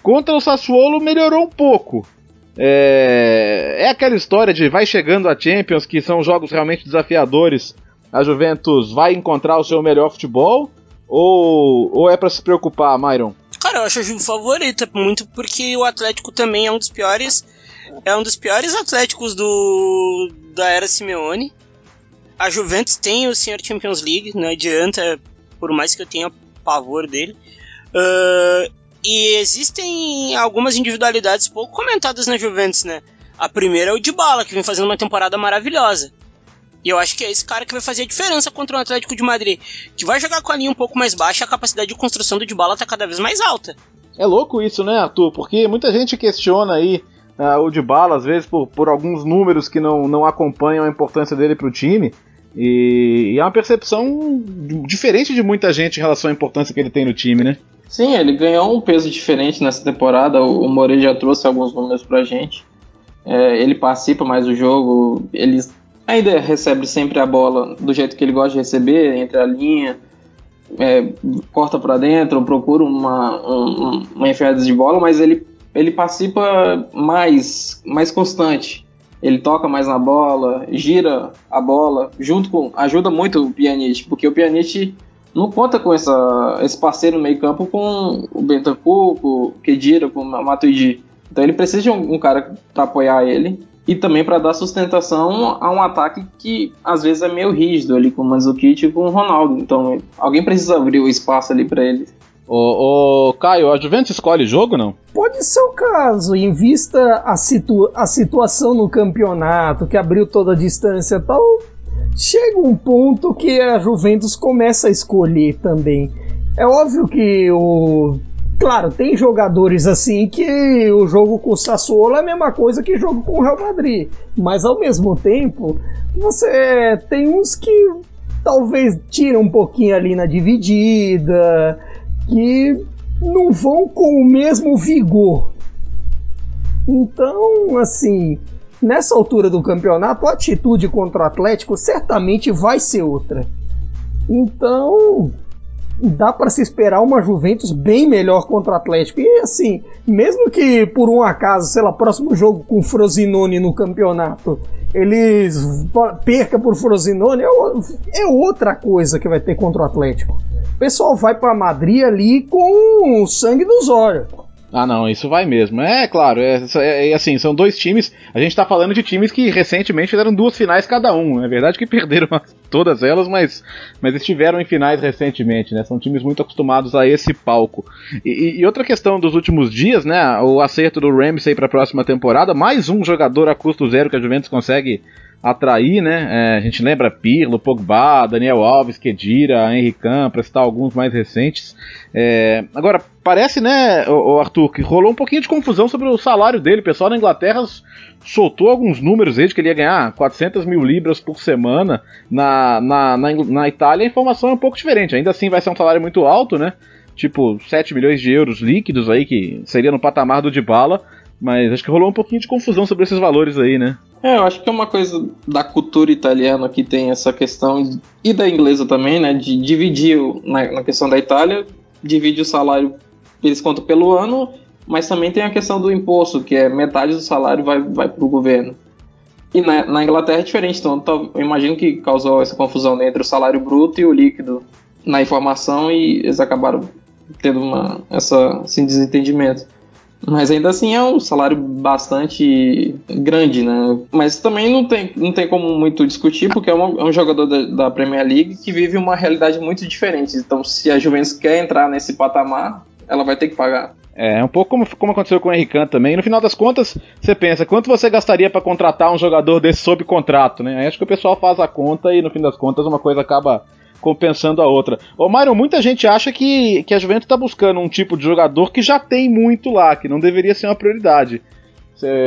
Contra o Sassuolo melhorou um pouco. É, é aquela história de vai chegando a Champions, que são jogos realmente desafiadores. A Juventus vai encontrar o seu melhor futebol? Ou, ou é para se preocupar, Myron? Cara, eu acho o jogo favorito, muito porque o Atlético também é um dos piores é um dos piores Atléticos do da era Simeone. A Juventus tem o Senhor Champions League, não adianta, por mais que eu tenha pavor dele. Uh, e existem algumas individualidades pouco comentadas na Juventus, né? A primeira é o Dybala, que vem fazendo uma temporada maravilhosa. E eu acho que é esse cara que vai fazer a diferença contra o Atlético de Madrid, que vai jogar com a linha um pouco mais baixa, a capacidade de construção do Dybala tá cada vez mais alta. É louco isso, né, Arthur? Porque muita gente questiona aí uh, o de bala, às vezes por, por alguns números que não, não acompanham a importância dele para o time. E, e, é uma percepção diferente de muita gente em relação à importância que ele tem no time, né? Sim, ele ganhou um peso diferente nessa temporada. O, o Moreira já trouxe alguns números pra gente. É, ele participa mais do jogo, ele ainda recebe sempre a bola do jeito que ele gosta de receber, entre a linha, é, corta para dentro, procura uma, um, uma enfiada de bola, mas ele ele participa mais, mais constante. Ele toca mais na bola, gira a bola, junto com. ajuda muito o Pjanic, porque o Pjanic não conta com essa, esse parceiro no meio-campo com o Bentancur, com o Kedira, com o Matuidi. Então ele precisa de um, um cara para apoiar ele e também para dar sustentação a um ataque que às vezes é meio rígido ali com o Mandzukic e com o Ronaldo. Então alguém precisa abrir o espaço ali para ele. Ô, ô, Caio, a Juventus escolhe jogo não? Pode ser o caso, em vista a, situ a situação no campeonato, que abriu toda a distância e tal, chega um ponto que a Juventus começa a escolher também. É óbvio que o. Claro, tem jogadores assim que o jogo com o Sassuolo é a mesma coisa que jogo com o Real Madrid. Mas ao mesmo tempo, você tem uns que talvez tiram um pouquinho ali na dividida, que não vão com o mesmo vigor. Então, assim, nessa altura do campeonato, a atitude contra o Atlético certamente vai ser outra. Então, dá para se esperar uma Juventus bem melhor contra o Atlético. E assim, mesmo que por um acaso, sei lá, próximo jogo com o Frosinone no campeonato, eles perca por Frosinone, é, é outra coisa que vai ter contra o Atlético. O pessoal vai para Madrid ali com o sangue nos olhos. Ah, não, isso vai mesmo. É, claro, é, é, é, assim, são dois times. A gente tá falando de times que recentemente fizeram duas finais cada um. É verdade que <laughs> perderam todas elas, mas, mas estiveram em finais recentemente, né? São times muito acostumados a esse palco. E, e outra questão dos últimos dias, né? O acerto do Ramsey para a próxima temporada, mais um jogador a custo zero que a Juventus consegue atrair, né? É, a gente lembra Pirlo, Pogba, Daniel Alves, Kedira, Henrique Can, para citar alguns mais recentes. É, agora, parece, né, o, o, Arthur, que rolou um pouquinho de confusão sobre o salário dele. O pessoal na Inglaterra soltou alguns números aí de que ele ia ganhar 400 mil libras por semana. Na, na, na, na Itália a informação é um pouco diferente. Ainda assim vai ser um salário muito alto, né? Tipo 7 milhões de euros líquidos aí, que seria no patamar do Dybala. Mas acho que rolou um pouquinho de confusão sobre esses valores aí, né? É, eu acho que é uma coisa da cultura italiana que tem essa questão, e da inglesa também, né? De dividir, na, na questão da Itália, divide o salário, eles contam pelo ano, mas também tem a questão do imposto, que é metade do salário vai, vai para o governo. E na, na, Inglaterra é diferente, então eu imagino que causou essa confusão entre o salário bruto e o líquido na informação e eles acabaram tendo uma, essa, esse desentendimento. Mas ainda assim é um salário bastante grande, né? Mas também não tem, não tem como muito discutir, porque é, uma, é um jogador da, da, Premier League que vive uma realidade muito diferente. Então, se a Juventus quer entrar nesse patamar, ela vai ter que pagar. É, um pouco como, como aconteceu com o Henrique também. No final das contas, você pensa, quanto você gastaria para contratar um jogador desse sob contrato, né? Aí acho que o pessoal faz a conta e no fim das contas uma coisa acaba compensando a outra. Ô Myron, muita gente acha que, que a Juventus está buscando um tipo de jogador que já tem muito lá, que não deveria ser uma prioridade.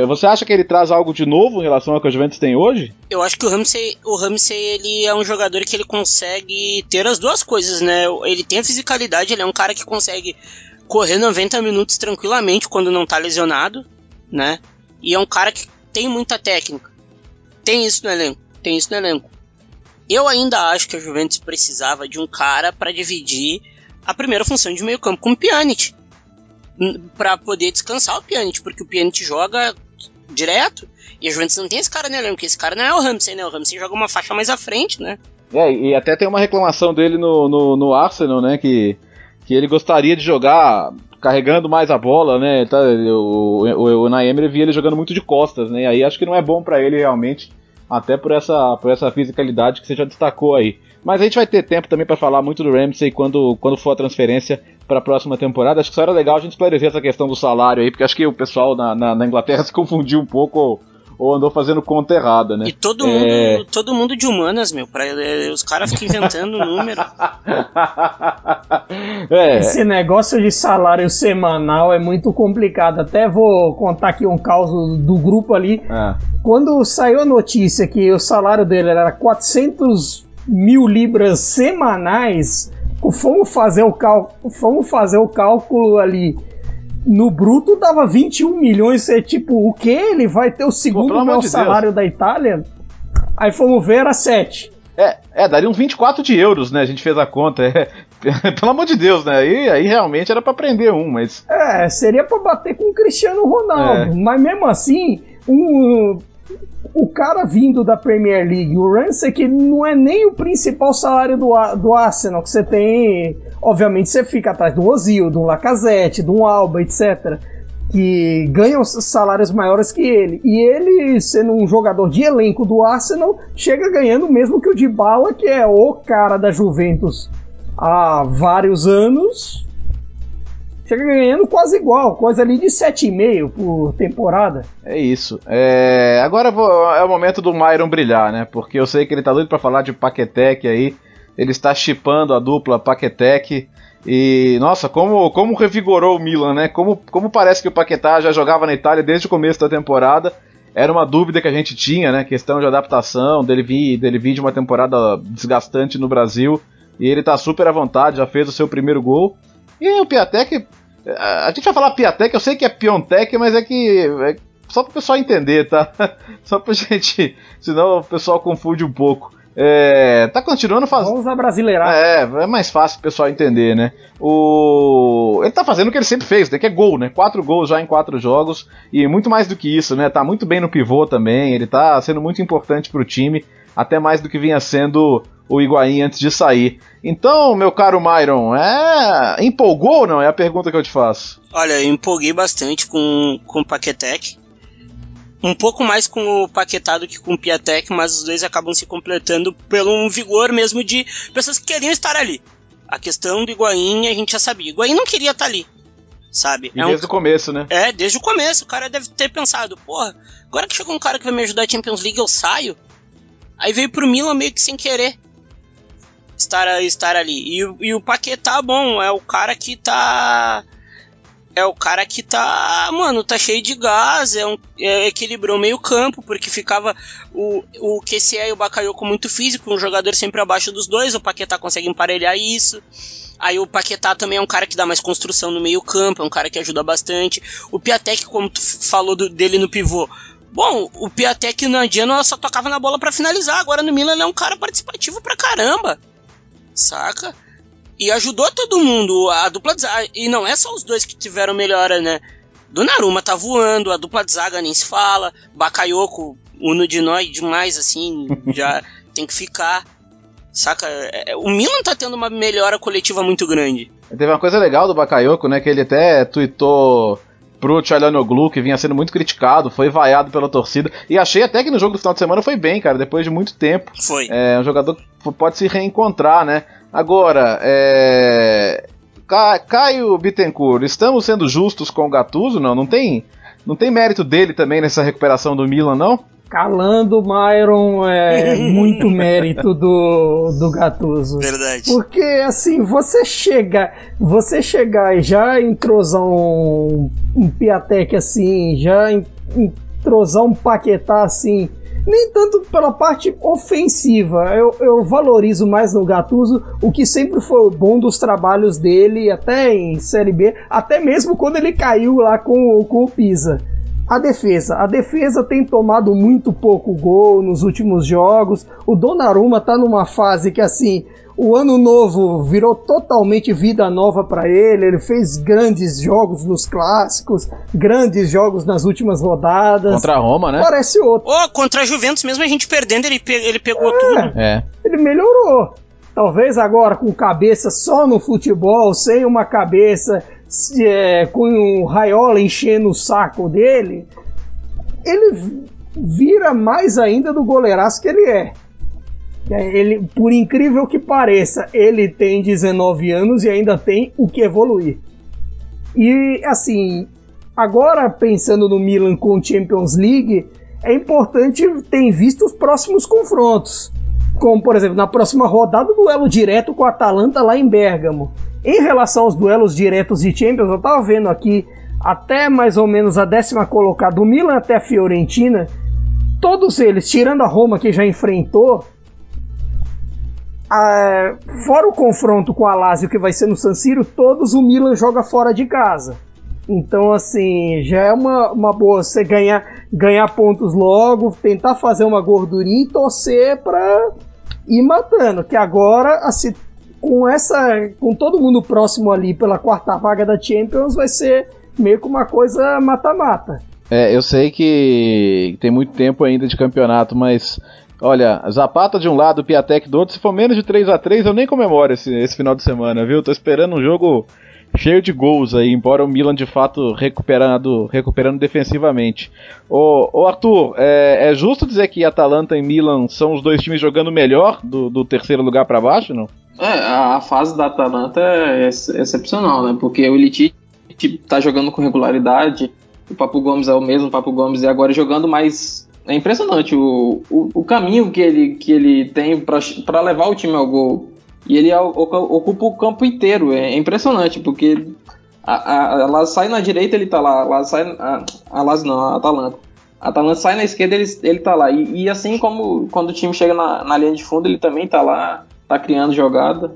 Você acha que ele traz algo de novo em relação ao que a Juventus tem hoje? Eu acho que o Ramsey, o Ramsey ele é um jogador que ele consegue ter as duas coisas, né? Ele tem a fisicalidade, ele é um cara que consegue correr 90 minutos tranquilamente quando não tá lesionado, né? E é um cara que tem muita técnica. Tem isso no elenco, tem isso no elenco. Eu ainda acho que a Juventus precisava de um cara para dividir a primeira função de meio campo com o Pjanic. para poder descansar o Pjanic, porque o Pjanic joga direto e a Juventus não tem esse cara no elenco, esse cara não é o Ramsey, né? O Ramsey joga uma faixa mais à frente, né? É, e até tem uma reclamação dele no, no, no Arsenal, né? Que, que ele gostaria de jogar carregando mais a bola, né? Tá, o, o, o via ele jogando muito de costas, né? Aí acho que não é bom para ele realmente até por essa, por essa fisicalidade que você já destacou aí. Mas a gente vai ter tempo também para falar muito do Ramsey quando, quando for a transferência para a próxima temporada. Acho que só era legal a gente esclarecer essa questão do salário aí, porque acho que o pessoal na, na, na Inglaterra <laughs> se confundiu um pouco ou andou fazendo conta errada, né? E todo, é... mundo, todo mundo de humanas, meu, pra, é, os caras ficam inventando <laughs> número. é. Esse negócio de salário semanal é muito complicado. Até vou contar aqui um caso do grupo ali. É. Quando saiu a notícia que o salário dele era 400 mil libras semanais, fomos fazer o cálculo, fomos fazer o cálculo ali no bruto dava 21 milhões. É tipo, o que? Ele vai ter o segundo Pô, maior de salário Deus. da Itália? Aí fomos ver, era 7. É, é, daria uns 24 de euros, né? A gente fez a conta. É, <laughs> pelo amor de Deus, né? Aí, aí realmente era para prender um, mas. É, seria para bater com o Cristiano Ronaldo. É. Mas mesmo assim, um, o cara vindo da Premier League, o que não é nem o principal salário do, do Arsenal, que você tem. Obviamente você fica atrás do Ozil, do Lacazette, do Alba, etc. Que ganham salários maiores que ele. E ele, sendo um jogador de elenco do Arsenal, chega ganhando mesmo que o Dybala, que é o cara da Juventus há vários anos, chega ganhando quase igual, coisa ali de 7,5 por temporada. É isso. É... Agora é o momento do Myron brilhar, né? Porque eu sei que ele tá doido pra falar de Paquetec aí. Ele está chipando a dupla Paquetec. E, nossa, como, como revigorou o Milan, né? Como, como parece que o Paquetá já jogava na Itália desde o começo da temporada. Era uma dúvida que a gente tinha, né? Questão de adaptação, dele vir, dele vir de uma temporada desgastante no Brasil. E ele tá super à vontade, já fez o seu primeiro gol. E o Piatek. A gente vai falar Piatek, eu sei que é Piontek, mas é que. É só pro pessoal entender, tá? <laughs> Só pra gente. Senão o pessoal confunde um pouco. É, tá continuando fazendo. Vamos brasileirar. É, é mais fácil o pessoal entender, né? O... Ele tá fazendo o que ele sempre fez, né? Que é gol, né? Quatro gols já em quatro jogos. E muito mais do que isso, né? Tá muito bem no pivô também. Ele tá sendo muito importante pro time. Até mais do que vinha sendo o Higuaín antes de sair. Então, meu caro Myron, é. Empolgou ou não? É a pergunta que eu te faço. Olha, eu empolguei bastante com, com o Paquetec. Um pouco mais com o Paquetá do que com o Piatek, mas os dois acabam se completando pelo um vigor mesmo de pessoas que queriam estar ali. A questão do Higuaín a gente já sabia. Higuaín não queria estar ali, sabe? E é desde um... o começo, né? É, desde o começo. O cara deve ter pensado, porra, agora que chegou um cara que vai me ajudar a Champions League, eu saio. Aí veio pro Milan meio que sem querer estar, estar ali. E, e o Paquetá, bom, é o cara que tá é o cara que tá, mano, tá cheio de gás, é um, é, equilibrou meio campo, porque ficava o, o e o Bakayoko muito físico, um jogador sempre abaixo dos dois, o Paquetá consegue emparelhar isso. Aí o Paquetá também é um cara que dá mais construção no meio campo, é um cara que ajuda bastante. O Piatek, como tu falou do, dele no pivô, Bom, o Piatek no Adiano só tocava na bola para finalizar. Agora no Milan ele é um cara participativo pra caramba. Saca? E ajudou todo mundo. A dupla de zaga. E não é só os dois que tiveram melhora, né? Donnarumma tá voando, a dupla de zaga nem se fala. Bakayoko, uno de nós demais, assim, <laughs> já tem que ficar. Saca? É, é, o Milan tá tendo uma melhora coletiva muito grande. Teve uma coisa legal do Bakayoko, né? Que ele até tweetou pro Tchalanoglu, que vinha sendo muito criticado, foi vaiado pela torcida. E achei até que no jogo do final de semana foi bem, cara, depois de muito tempo. Foi. É um jogador que pode se reencontrar, né? Agora, é. Caio Bittencourt, estamos sendo justos com o Gattuso? Não, não tem, não tem mérito dele também nessa recuperação do Milan, não? Calando o Myron é <laughs> muito mérito do, do Gattuso. Verdade. Porque assim, você chega, você chegar e já entrosar um, um Piatek assim, já entrosar um Paquetá assim, nem tanto pela parte ofensiva. Eu, eu valorizo mais no Gattuso o que sempre foi bom dos trabalhos dele, até em Série B, até mesmo quando ele caiu lá com, com o Pisa. A defesa. A defesa tem tomado muito pouco gol nos últimos jogos. O Donnarumma tá numa fase que, assim, o ano novo virou totalmente vida nova para ele. Ele fez grandes jogos nos clássicos, grandes jogos nas últimas rodadas. Contra a Roma, né? Parece outro. Oh, contra a Juventus, mesmo a gente perdendo, ele, pe ele pegou é, tudo. É. Ele melhorou. Talvez agora com cabeça só no futebol, sem uma cabeça é, com o Raiola enchendo o saco dele, ele vira mais ainda do goleiraço que ele é. É, ele, por incrível que pareça, ele tem 19 anos e ainda tem o que evoluir. E assim, agora pensando no Milan com Champions League, é importante ter visto os próximos confrontos. Como, por exemplo, na próxima rodada, duelo direto com a Atalanta lá em Bergamo. Em relação aos duelos diretos de Champions, eu estava vendo aqui até mais ou menos a décima colocada do Milan até a Fiorentina, todos eles, tirando a Roma que já enfrentou, a, fora o confronto com a Lazio que vai ser no San Siro, todos o Milan joga fora de casa. Então, assim, já é uma, uma boa você ganhar, ganhar pontos logo, tentar fazer uma gordurinha e torcer para ir matando. Que agora, assim, com essa. com todo mundo próximo ali pela quarta vaga da Champions, vai ser meio que uma coisa mata-mata. É, eu sei que tem muito tempo ainda de campeonato, mas Olha, Zapata de um lado, Piatek do outro. Se for menos de 3 a 3 eu nem comemoro esse, esse final de semana, viu? Tô esperando um jogo cheio de gols aí, embora o Milan de fato recuperando, recuperando defensivamente. Ô, ô Arthur, é, é, justo dizer que Atalanta e Milan são os dois times jogando melhor do, do terceiro lugar para baixo, não? É, a fase da Atalanta é excepcional, né? Porque o Elite tá jogando com regularidade. O Papo Gomes é o mesmo, o Papo Gomes, e agora jogando mais. É impressionante o, o, o caminho que ele, que ele tem para levar o time ao gol. E ele ocupa o campo inteiro. É impressionante, porque a, a, a sai na direita, ele tá lá. A sai, a, a Lazio não, a Atalanta. A Atalanta sai na esquerda, ele, ele tá lá. E, e assim como quando o time chega na, na linha de fundo, ele também tá lá, tá criando jogada.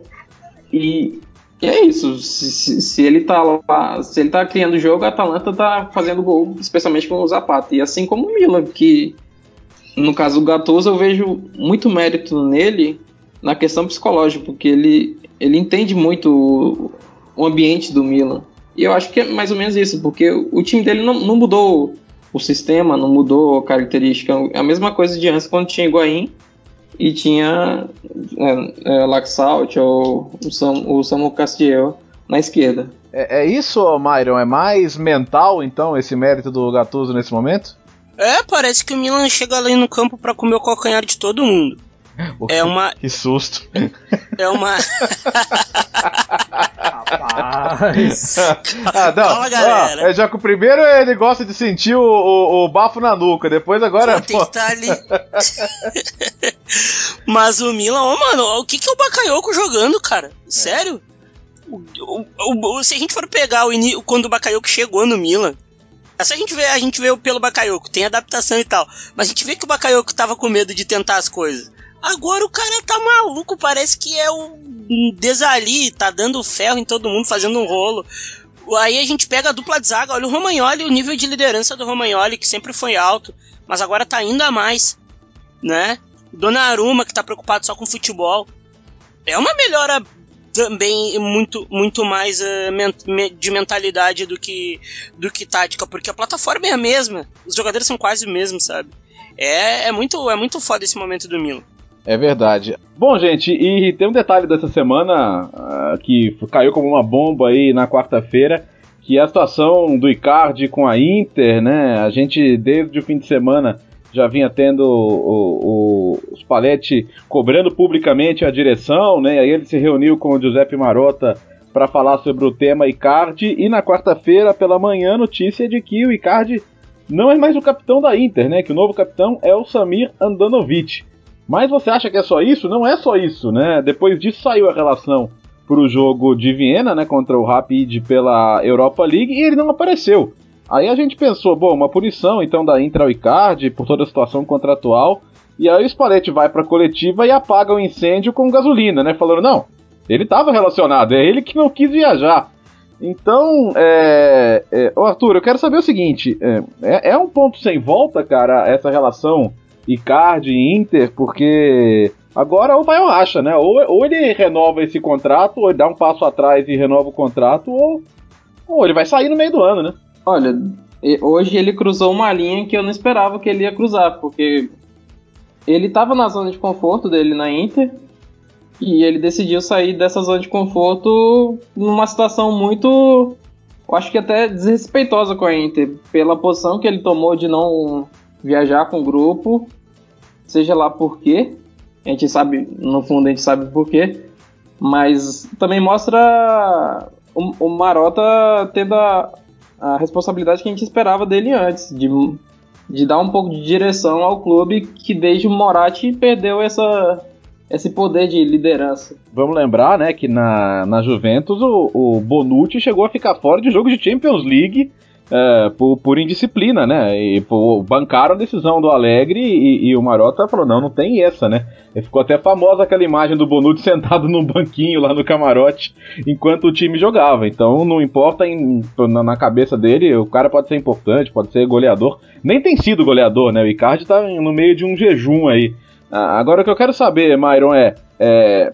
E, e é isso. Se, se, se, ele tá lá, se ele tá criando jogo, a Atalanta tá fazendo gol, especialmente com o Zapata. E assim como o Milan, que no caso do Gattuso eu vejo muito mérito nele na questão psicológica, porque ele, ele entende muito o, o ambiente do Milan. E eu acho que é mais ou menos isso, porque o time dele não, não mudou o sistema, não mudou a característica. É a mesma coisa de antes, quando tinha Higuaín e tinha é, é, Laxalt ou o, Sam, o Samu Castiel na esquerda. É, é isso, Myron? É mais mental, então, esse mérito do Gattuso nesse momento? É, parece que o Milan chega ali no campo para comer o calcanhar de todo mundo. <laughs> é uma. Que susto. É uma. Rapaz. <laughs> ah, não. Fala, galera. Ah, é, já que o primeiro ele gosta de sentir o, o, o bafo na nuca, depois agora. Pô, tem que estar tá ali. <laughs> Mas o Milan, ô oh, mano, o que que é o Bakayoko jogando, cara? Sério? O, o, se a gente for pegar o quando o Bakayoko chegou no Milan, essa a gente vê, a gente vê pelo Bakayoko, tem adaptação e tal, mas a gente vê que o Bakayoko tava com medo de tentar as coisas. Agora o cara tá maluco, parece que é o Desali, tá dando ferro em todo mundo, fazendo um rolo. Aí a gente pega a dupla de zaga, olha o Romagnoli, o nível de liderança do Romagnoli, que sempre foi alto, mas agora tá ainda mais, né? Donnarumma, que tá preocupado só com futebol. É uma melhora também muito, muito mais uh, de mentalidade do que, do que tática, porque a plataforma é a mesma, os jogadores são quase os mesmos, sabe? É, é, muito, é muito foda esse momento do Milan. É verdade. Bom, gente, e tem um detalhe dessa semana uh, que caiu como uma bomba aí na quarta-feira, que é a situação do Icardi com a Inter, né? A gente, desde o fim de semana, já vinha tendo o, o, o Spalletti cobrando publicamente a direção, né? Aí ele se reuniu com o Giuseppe Marotta para falar sobre o tema Icardi, e na quarta-feira, pela manhã, notícia de que o Icardi não é mais o capitão da Inter, né? Que o novo capitão é o Samir Andanovic. Mas você acha que é só isso? Não é só isso, né? Depois disso saiu a relação para o jogo de Viena, né, contra o Rapid pela Europa League e ele não apareceu. Aí a gente pensou, bom, uma punição então da Intra ao Icardi por toda a situação contratual. E aí o Spalletti vai para a coletiva e apaga o incêndio com gasolina, né? Falando, não, ele estava relacionado, é ele que não quis viajar. Então, é, é, Arthur, eu quero saber o seguinte: é, é, é um ponto sem volta, cara, essa relação Icardi Inter, porque agora vai ou racha, né? Ou, ou ele renova esse contrato, ou ele dá um passo atrás e renova o contrato, ou, ou ele vai sair no meio do ano, né? Olha, hoje ele cruzou uma linha que eu não esperava que ele ia cruzar, porque ele estava na zona de conforto dele na Inter e ele decidiu sair dessa zona de conforto numa situação muito, eu acho que até desrespeitosa com a Inter, pela posição que ele tomou de não viajar com o grupo seja lá por quê. A gente sabe, no fundo a gente sabe por quê. Mas também mostra o, o Marota tendo a, a responsabilidade que a gente esperava dele antes, de, de dar um pouco de direção ao clube que desde o Moratti perdeu essa, esse poder de liderança. Vamos lembrar, né, que na, na Juventus o, o Bonucci chegou a ficar fora de jogo de Champions League é, por, por, indisciplina, né? E por, bancaram a decisão do Alegre e, e, o Marota falou: não, não tem essa, né? E ficou até famosa aquela imagem do Bonucci <laughs> sentado num banquinho lá no camarote enquanto o time jogava. Então não importa em, na, na, cabeça dele, o cara pode ser importante, pode ser goleador. Nem tem sido goleador, né? O Icardi tá no meio de um jejum aí. Ah, agora o que eu quero saber, Myron, é, é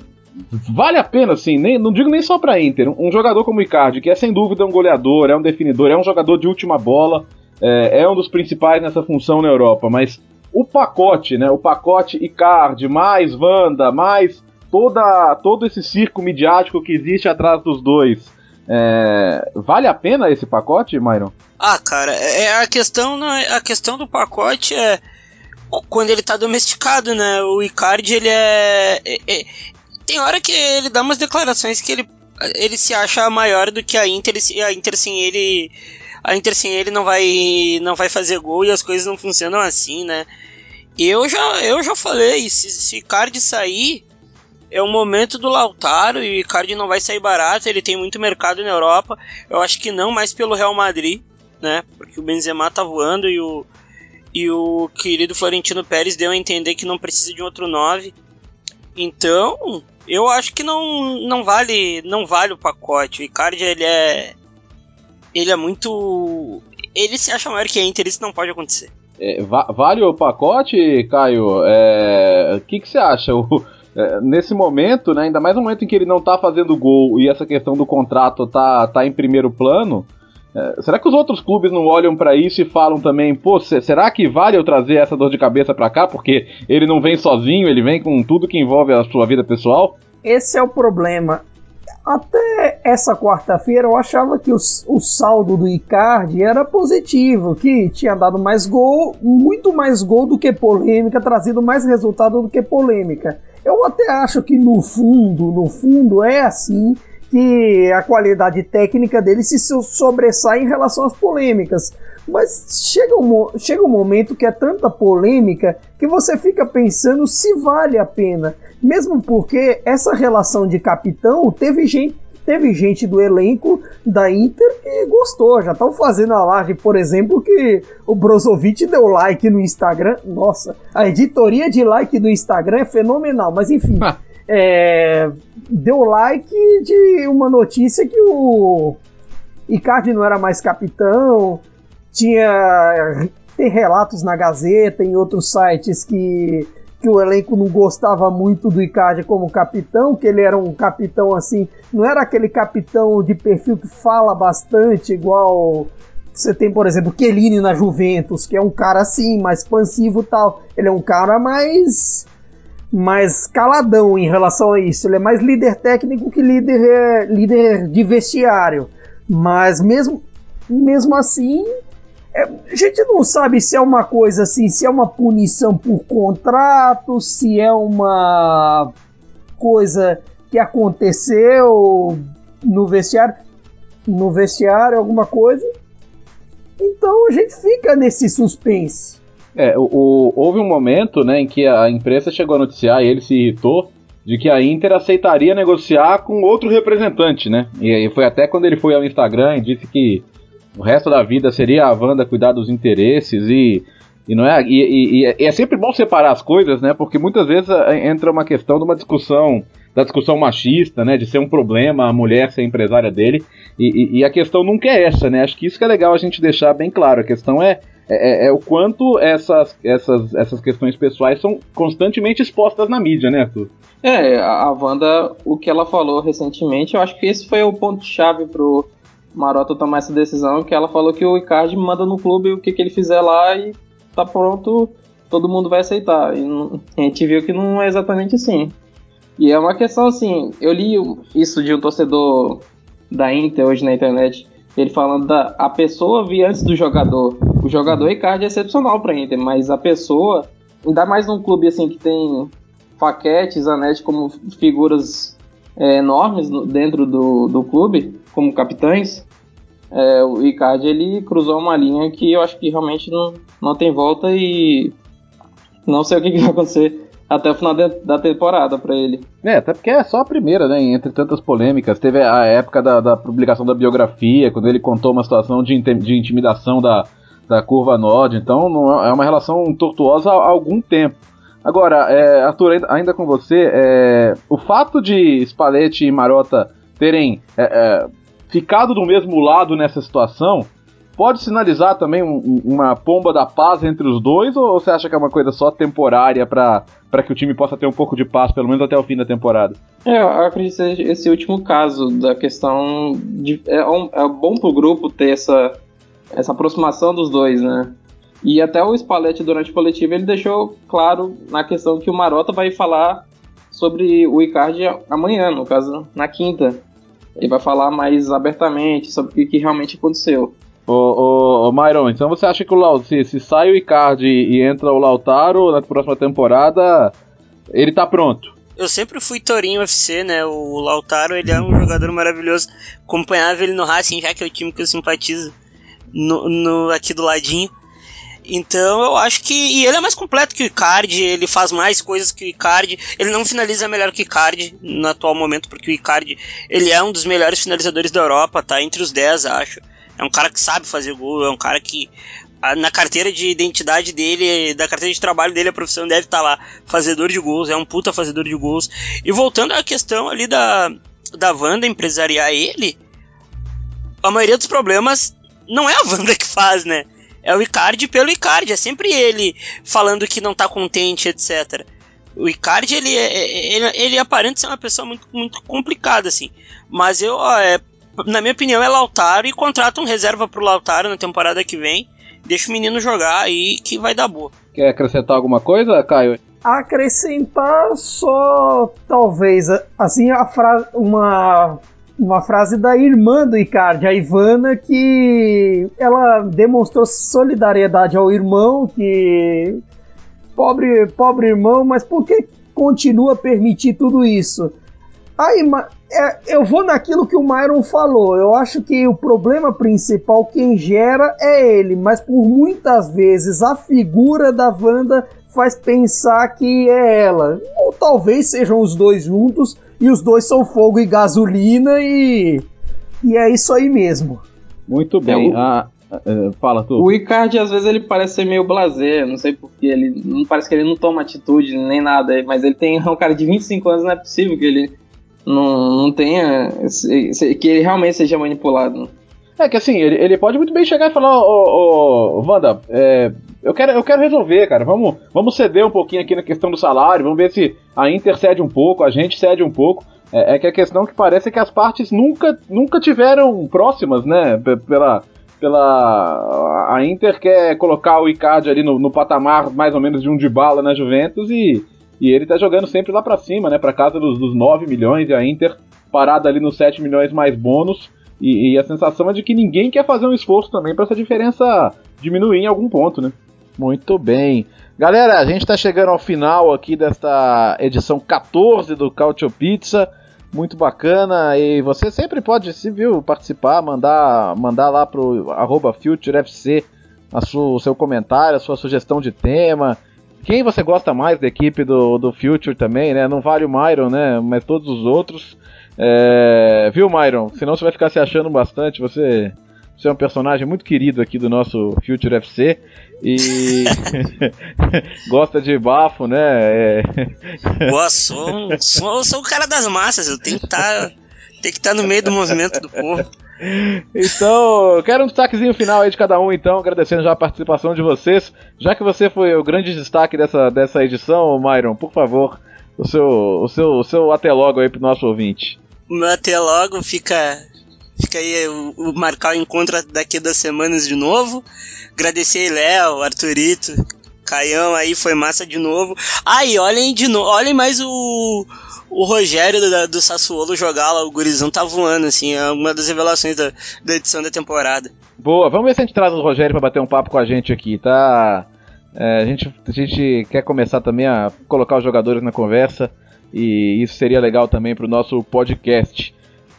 vale a pena, assim, nem, não digo nem só para Inter, um jogador como o Icardi, que é sem dúvida um goleador, é um definidor, é um jogador de última bola, é, é um dos principais nessa função na Europa, mas o pacote, né, o pacote Icardi, mais Wanda, mais toda, todo esse circo midiático que existe atrás dos dois, é, vale a pena esse pacote, Myron? Ah, cara, é, é a questão, a questão do pacote é quando ele tá domesticado, né? O Icardi, ele é, é, é, tem hora que ele dá umas declarações que ele ele se acha maior do que a Inter, a Inter sem ele a Inter sem ele não vai não vai fazer gol e as coisas não funcionam assim, né? Eu já eu já falei, se, se Card sair, é o momento do Lautaro e o Icardi não vai sair barato, ele tem muito mercado na Europa. Eu acho que não mais pelo Real Madrid, né? Porque o Benzema tá voando e o e o querido Florentino Pérez deu a entender que não precisa de um outro 9. Então, eu acho que não, não vale não vale o pacote. O Icardi ele é ele é muito ele se acha maior que a Inter, isso não pode acontecer. É, va vale o pacote, Caio? É, o que, que você acha? O, é, nesse momento, né, ainda mais no momento em que ele não tá fazendo gol e essa questão do contrato tá, tá em primeiro plano, é, será que os outros clubes não olham para isso e falam também, pô, será que vale eu trazer essa dor de cabeça para cá? Porque ele não vem sozinho, ele vem com tudo que envolve a sua vida pessoal? Esse é o problema. Até essa quarta-feira eu achava que o, o, saldo do Icardi era positivo, que tinha dado mais gol, muito mais gol do que polêmica, trazido mais resultado do que polêmica. Eu até acho que no fundo, no fundo é assim, que a qualidade técnica dele se sobressai em relação às polêmicas. Mas chega um, chega um momento que é tanta polêmica que você fica pensando se vale a pena. Mesmo porque essa relação de capitão teve gente teve gente do elenco da Inter que gostou. Já estão fazendo a live, por exemplo, que o Brozovic deu like no Instagram. Nossa, a editoria de like do Instagram é fenomenal, mas enfim. <laughs> é, deu like de uma notícia que o Icardi não era mais capitão, tinha tem relatos na Gazeta, em outros sites que, que o elenco não gostava muito do Icardi como capitão, que ele era um capitão assim, não era aquele capitão de perfil que fala bastante, igual você tem, por exemplo, Chiellini na Juventus, que é um cara assim, mais expansivo tal. Ele é um cara mais mais caladão em relação a isso. Ele é mais líder técnico que líder, é, líder de vestiário. Mas mesmo, mesmo assim, é, a gente não sabe se é uma coisa assim, se é uma punição por contrato, se é uma coisa que aconteceu no vestiário, no vestiário, alguma coisa. Então a gente fica nesse suspense. É, o, o, houve um momento né, em que a imprensa chegou a noticiar e ele se irritou de que a Inter aceitaria negociar com outro representante, né? E, e foi até quando ele foi ao Instagram e disse que o resto da vida seria a Wanda cuidar dos interesses e, e não é e, e, e, é sempre bom separar as coisas, né? Porque muitas vezes é, entra uma questão de uma discussão da discussão machista, né? De ser um problema a mulher ser empresária dele e, e, a questão nunca é essa, né? Acho que isso que é legal a gente deixar bem claro. A questão é é, é, é, o quanto essas, essas, essas questões pessoais são constantemente expostas na mídia, né, Arthur? É, a Wanda, o que ela falou recentemente, eu acho que esse foi o ponto-chave pro Maroto tomar essa decisão, que ela falou que o Icardi manda no clube o que, que ele fizer lá e tá pronto, todo mundo vai aceitar. E a gente viu que não é exatamente assim. E é uma questão assim, eu li isso de um torcedor da Inter hoje na internet, ele falando da a pessoa vir antes do jogador. O jogador Icardi é excepcional pra Inter, mas a pessoa, ainda mais num clube assim que tem Faquete, Zanetti como figuras é, enormes no, dentro do, do clube, como capitães, é, o Icardi ele cruzou uma linha que eu acho que realmente não, não tem volta e não sei o que, que vai acontecer até o final de, da temporada para ele. É, até porque é só a primeira, né? Entre tantas polêmicas. Teve a época da, da publicação da biografia, quando ele contou uma situação de, de intimidação da, da curva Nord. Então não, é, é uma relação tortuosa há algum tempo. Agora, é, Arthur, ainda, ainda com você, é, o fato de Spalletti e Marota terem é, é ficado do mesmo lado nessa situação pode sinalizar também um, uma pomba da paz entre os dois ou você acha que é uma coisa só temporária para que o time possa ter um pouco de paz, pelo menos até o fim da temporada? É, eu acredito que esse último caso da questão de. É, um, é bom grupo ter essa, essa aproximação dos dois, né? E até o Spalletti, durante o coletivo, ele deixou claro na questão que o Marota vai falar sobre o Icardi amanhã, no caso, na quinta. Ele vai falar mais abertamente sobre o que realmente aconteceu. Ô, ô, ô Myron, então você acha que o Lau, se, se sai o Icardi e entra o Lautaro na próxima temporada, ele tá pronto? eu sempre fui Torinho UFC, né? O Lautaro, ele é um jogador maravilhoso. Acompanhava ele no Racing, já que é o time que eu simpatizo no, no, aqui do ladinho. Então eu acho que. E ele é mais completo que o Icardi, ele faz mais coisas que o Icardi. Ele não finaliza melhor que o Icardi no atual momento, porque o Icardi ele é um dos melhores finalizadores da Europa, tá? Entre os 10, acho. É um cara que sabe fazer gol, é um cara que. Na carteira de identidade dele, da carteira de trabalho dele, a profissão deve estar tá lá. Fazedor de gols, é um puta fazedor de gols. E voltando à questão ali da, da Wanda empresariar ele, a maioria dos problemas não é a Wanda que faz, né? É o Icardi pelo Icardi, é sempre ele falando que não tá contente, etc. O Icardi, ele, é, é, ele, ele aparenta ser uma pessoa muito, muito complicada, assim. Mas eu, é, na minha opinião, é Lautaro e contrata um reserva pro Lautaro na temporada que vem. Deixa o menino jogar aí que vai dar boa. Quer acrescentar alguma coisa, Caio? Acrescentar só, talvez, assim, a frase, uma uma frase da irmã do Icardi, a Ivana, que ela demonstrou solidariedade ao irmão, que pobre, pobre irmão, mas por que continua a permitir tudo isso? Aí, é, eu vou naquilo que o Myron falou. Eu acho que o problema principal quem gera é ele, mas por muitas vezes a figura da Wanda faz pensar que é ela. Ou talvez sejam os dois juntos, e os dois são fogo e gasolina e e é isso aí mesmo. Muito bem. É, o... ah, é, fala tu. O Icardi às vezes ele parece ser meio blasé, não sei porquê, ele não parece que ele não toma atitude nem nada, mas ele tem um cara de 25 anos, não é possível que ele não, não tenha que ele realmente seja manipulado. É que assim, ele, ele pode muito bem chegar e falar, ô, ô, ô Wanda, é, eu quero, eu quero resolver, cara. Vamos, vamos ceder um pouquinho aqui na questão do salário. Vamos ver se a Inter cede um pouco, a gente cede um pouco. É, é que a questão que parece é que as partes nunca, nunca tiveram próximas, né? Pela, pela a Inter quer colocar o Icardi ali no, no patamar mais ou menos de um de bala na Juventus e, e ele tá jogando sempre lá para cima, né? Para casa dos, dos 9 milhões e a Inter parada ali nos 7 milhões mais bônus. E, e, a sensação é de que ninguém quer fazer um esforço também para essa diferença diminuir em algum ponto, né? Muito bem. Galera, a gente está chegando ao final aqui desta edição 14 do Cautio Pizza. Muito bacana. E você sempre pode, se viu, participar, mandar, mandar lá pro arroba FutureFC a o seu comentário, a sua sugestão de tema. Quem você gosta mais da equipe do, do Future também, né? Não vale o Myron, né? Mas todos os outros. É... Viu, Myron? Senão você vai ficar se achando bastante. Você, você é um personagem muito querido aqui do nosso Future FC e <laughs> <laughs> gosta de bafo, né? É... Boa, sou, sou, sou o cara das massas, eu tenho que estar tá, que estar tá no meio do movimento do povo. Então, quero um destaquezinho final aí de cada um, então, agradecendo já a participação de vocês. Já que você foi o grande destaque dessa, dessa edição, Myron, por favor, o seu, o seu, o seu até logo aí pro nosso ouvinte. O meu até logo fica Fica aí o, o marcar o encontro daqui das semanas de novo. Agradecer aí, Léo, Arthurito, Caião aí, foi massa de novo. Aí, olhem de novo, olhem mais o, o Rogério do, do Sassuolo jogar lá, o gurizão tá voando, assim, é uma das revelações da, da edição da temporada. Boa, vamos ver se a gente traz o Rogério para bater um papo com a gente aqui, tá? É, a, gente, a gente quer começar também a colocar os jogadores na conversa e isso seria legal também para o nosso podcast.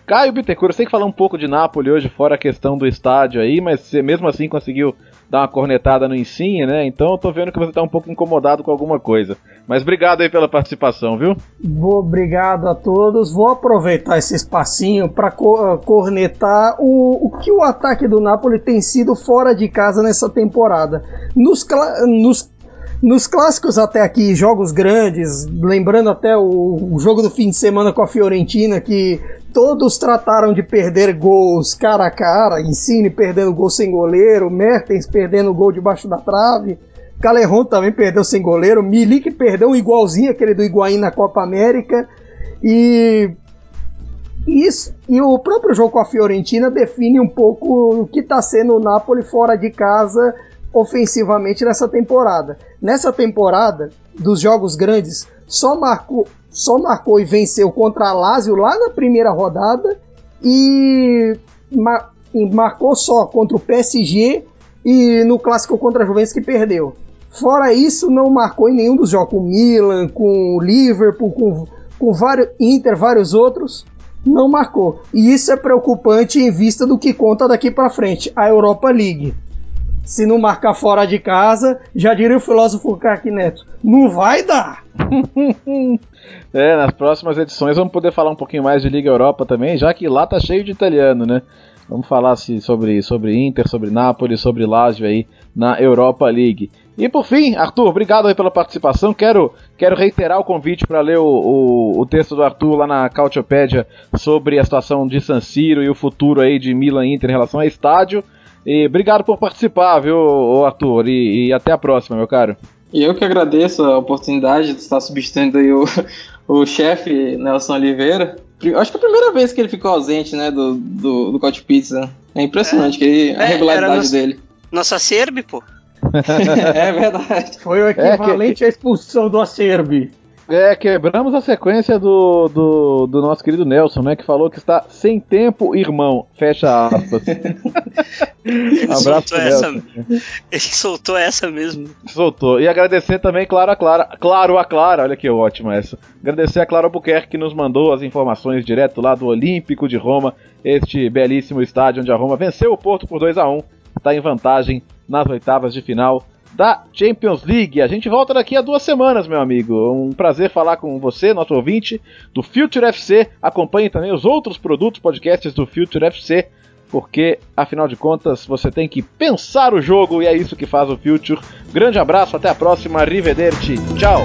Caio Bittencourt, eu sei que falar um pouco de Nápoles hoje, fora a questão do estádio aí, mas você mesmo assim conseguiu dar uma cornetada no Insigne, né? Então eu tô vendo que você tá um pouco incomodado com alguma coisa. Mas obrigado aí pela participação, viu? Obrigado a todos. Vou aproveitar esse espacinho para co ah, cornetar o, o que o ataque do Napoli tem sido fora de casa nessa temporada. Nos, nos nos clássicos até aqui, jogos grandes, lembrando até o, o, jogo do fim de semana com a Fiorentina, que todos trataram de perder gols cara a cara, Insigne perdendo gol sem goleiro, Mertens perdendo gol debaixo da trave, Calerron também perdeu sem goleiro, Milik perdeu igualzinho aquele do Higuaín na Copa América, e isso, e o próprio jogo com a Fiorentina define um pouco o que está sendo o Napoli fora de casa ofensivamente nessa temporada. Nessa temporada, dos jogos grandes, só marcou, só marcou e venceu contra a Lazio lá na primeira rodada e, mar, marcou só contra o PSG e no clássico contra a Juventus que perdeu. Fora isso, não marcou em nenhum dos jogos com o Milan, com o Liverpool, com, com vários Inter, vários outros, não marcou. E isso é preocupante em vista do que conta daqui para frente, a Europa League. Se não marcar fora de casa, já diria o filósofo Carque Neto, não vai dar. <laughs> é, nas próximas edições vamos poder falar um pouquinho mais de Liga Europa também, já que lá tá cheio de italiano, né? Vamos falar assim, sobre, sobre Inter, sobre Napoli, sobre Lazio aí na Europa League. E por fim, Arthur, obrigado aí pela participação. Quero, quero reiterar o convite para ler o, o, o, texto do Arthur lá na Cautiopédia sobre a situação de San Siro e o futuro aí de Milan Inter em relação ao estádio. E obrigado por participar, viu, Arthur? E, e até a próxima, meu caro. E eu que agradeço a oportunidade de estar substituindo aí o, <laughs> o chefe Nelson Oliveira. Acho que é a primeira vez que ele ficou ausente, né, do, do, do Pizza. É impressionante é. Que ele, a é, regularidade nosso, dele. Nosso acerbe, pô. <laughs> é verdade. Foi o equivalente é que... à expulsão do acerbe. É, quebramos a sequência do, do, do, nosso querido Nelson, né? Que falou que está sem tempo, irmão. Fecha aspas. Ele <laughs> Abraço, Nelson. Essa, ele soltou essa mesmo. Soltou. E agradecer também, claro, a Clara. Claro, a Clara. Olha que ótima essa. Agradecer a Clara Albuquerque que nos mandou as informações direto lá do Olímpico de Roma. Este belíssimo estádio onde a Roma venceu o Porto por 2 a 1 Está em vantagem nas oitavas de final da Champions League. A gente volta daqui a duas semanas, meu amigo. Um prazer falar com você, nosso ouvinte do Future FC. Acompanhe também os outros produtos, podcasts do Future FC, porque afinal de contas você tem que pensar o jogo e é isso que faz o Future. Grande abraço, até a próxima, arrivederci, tchau!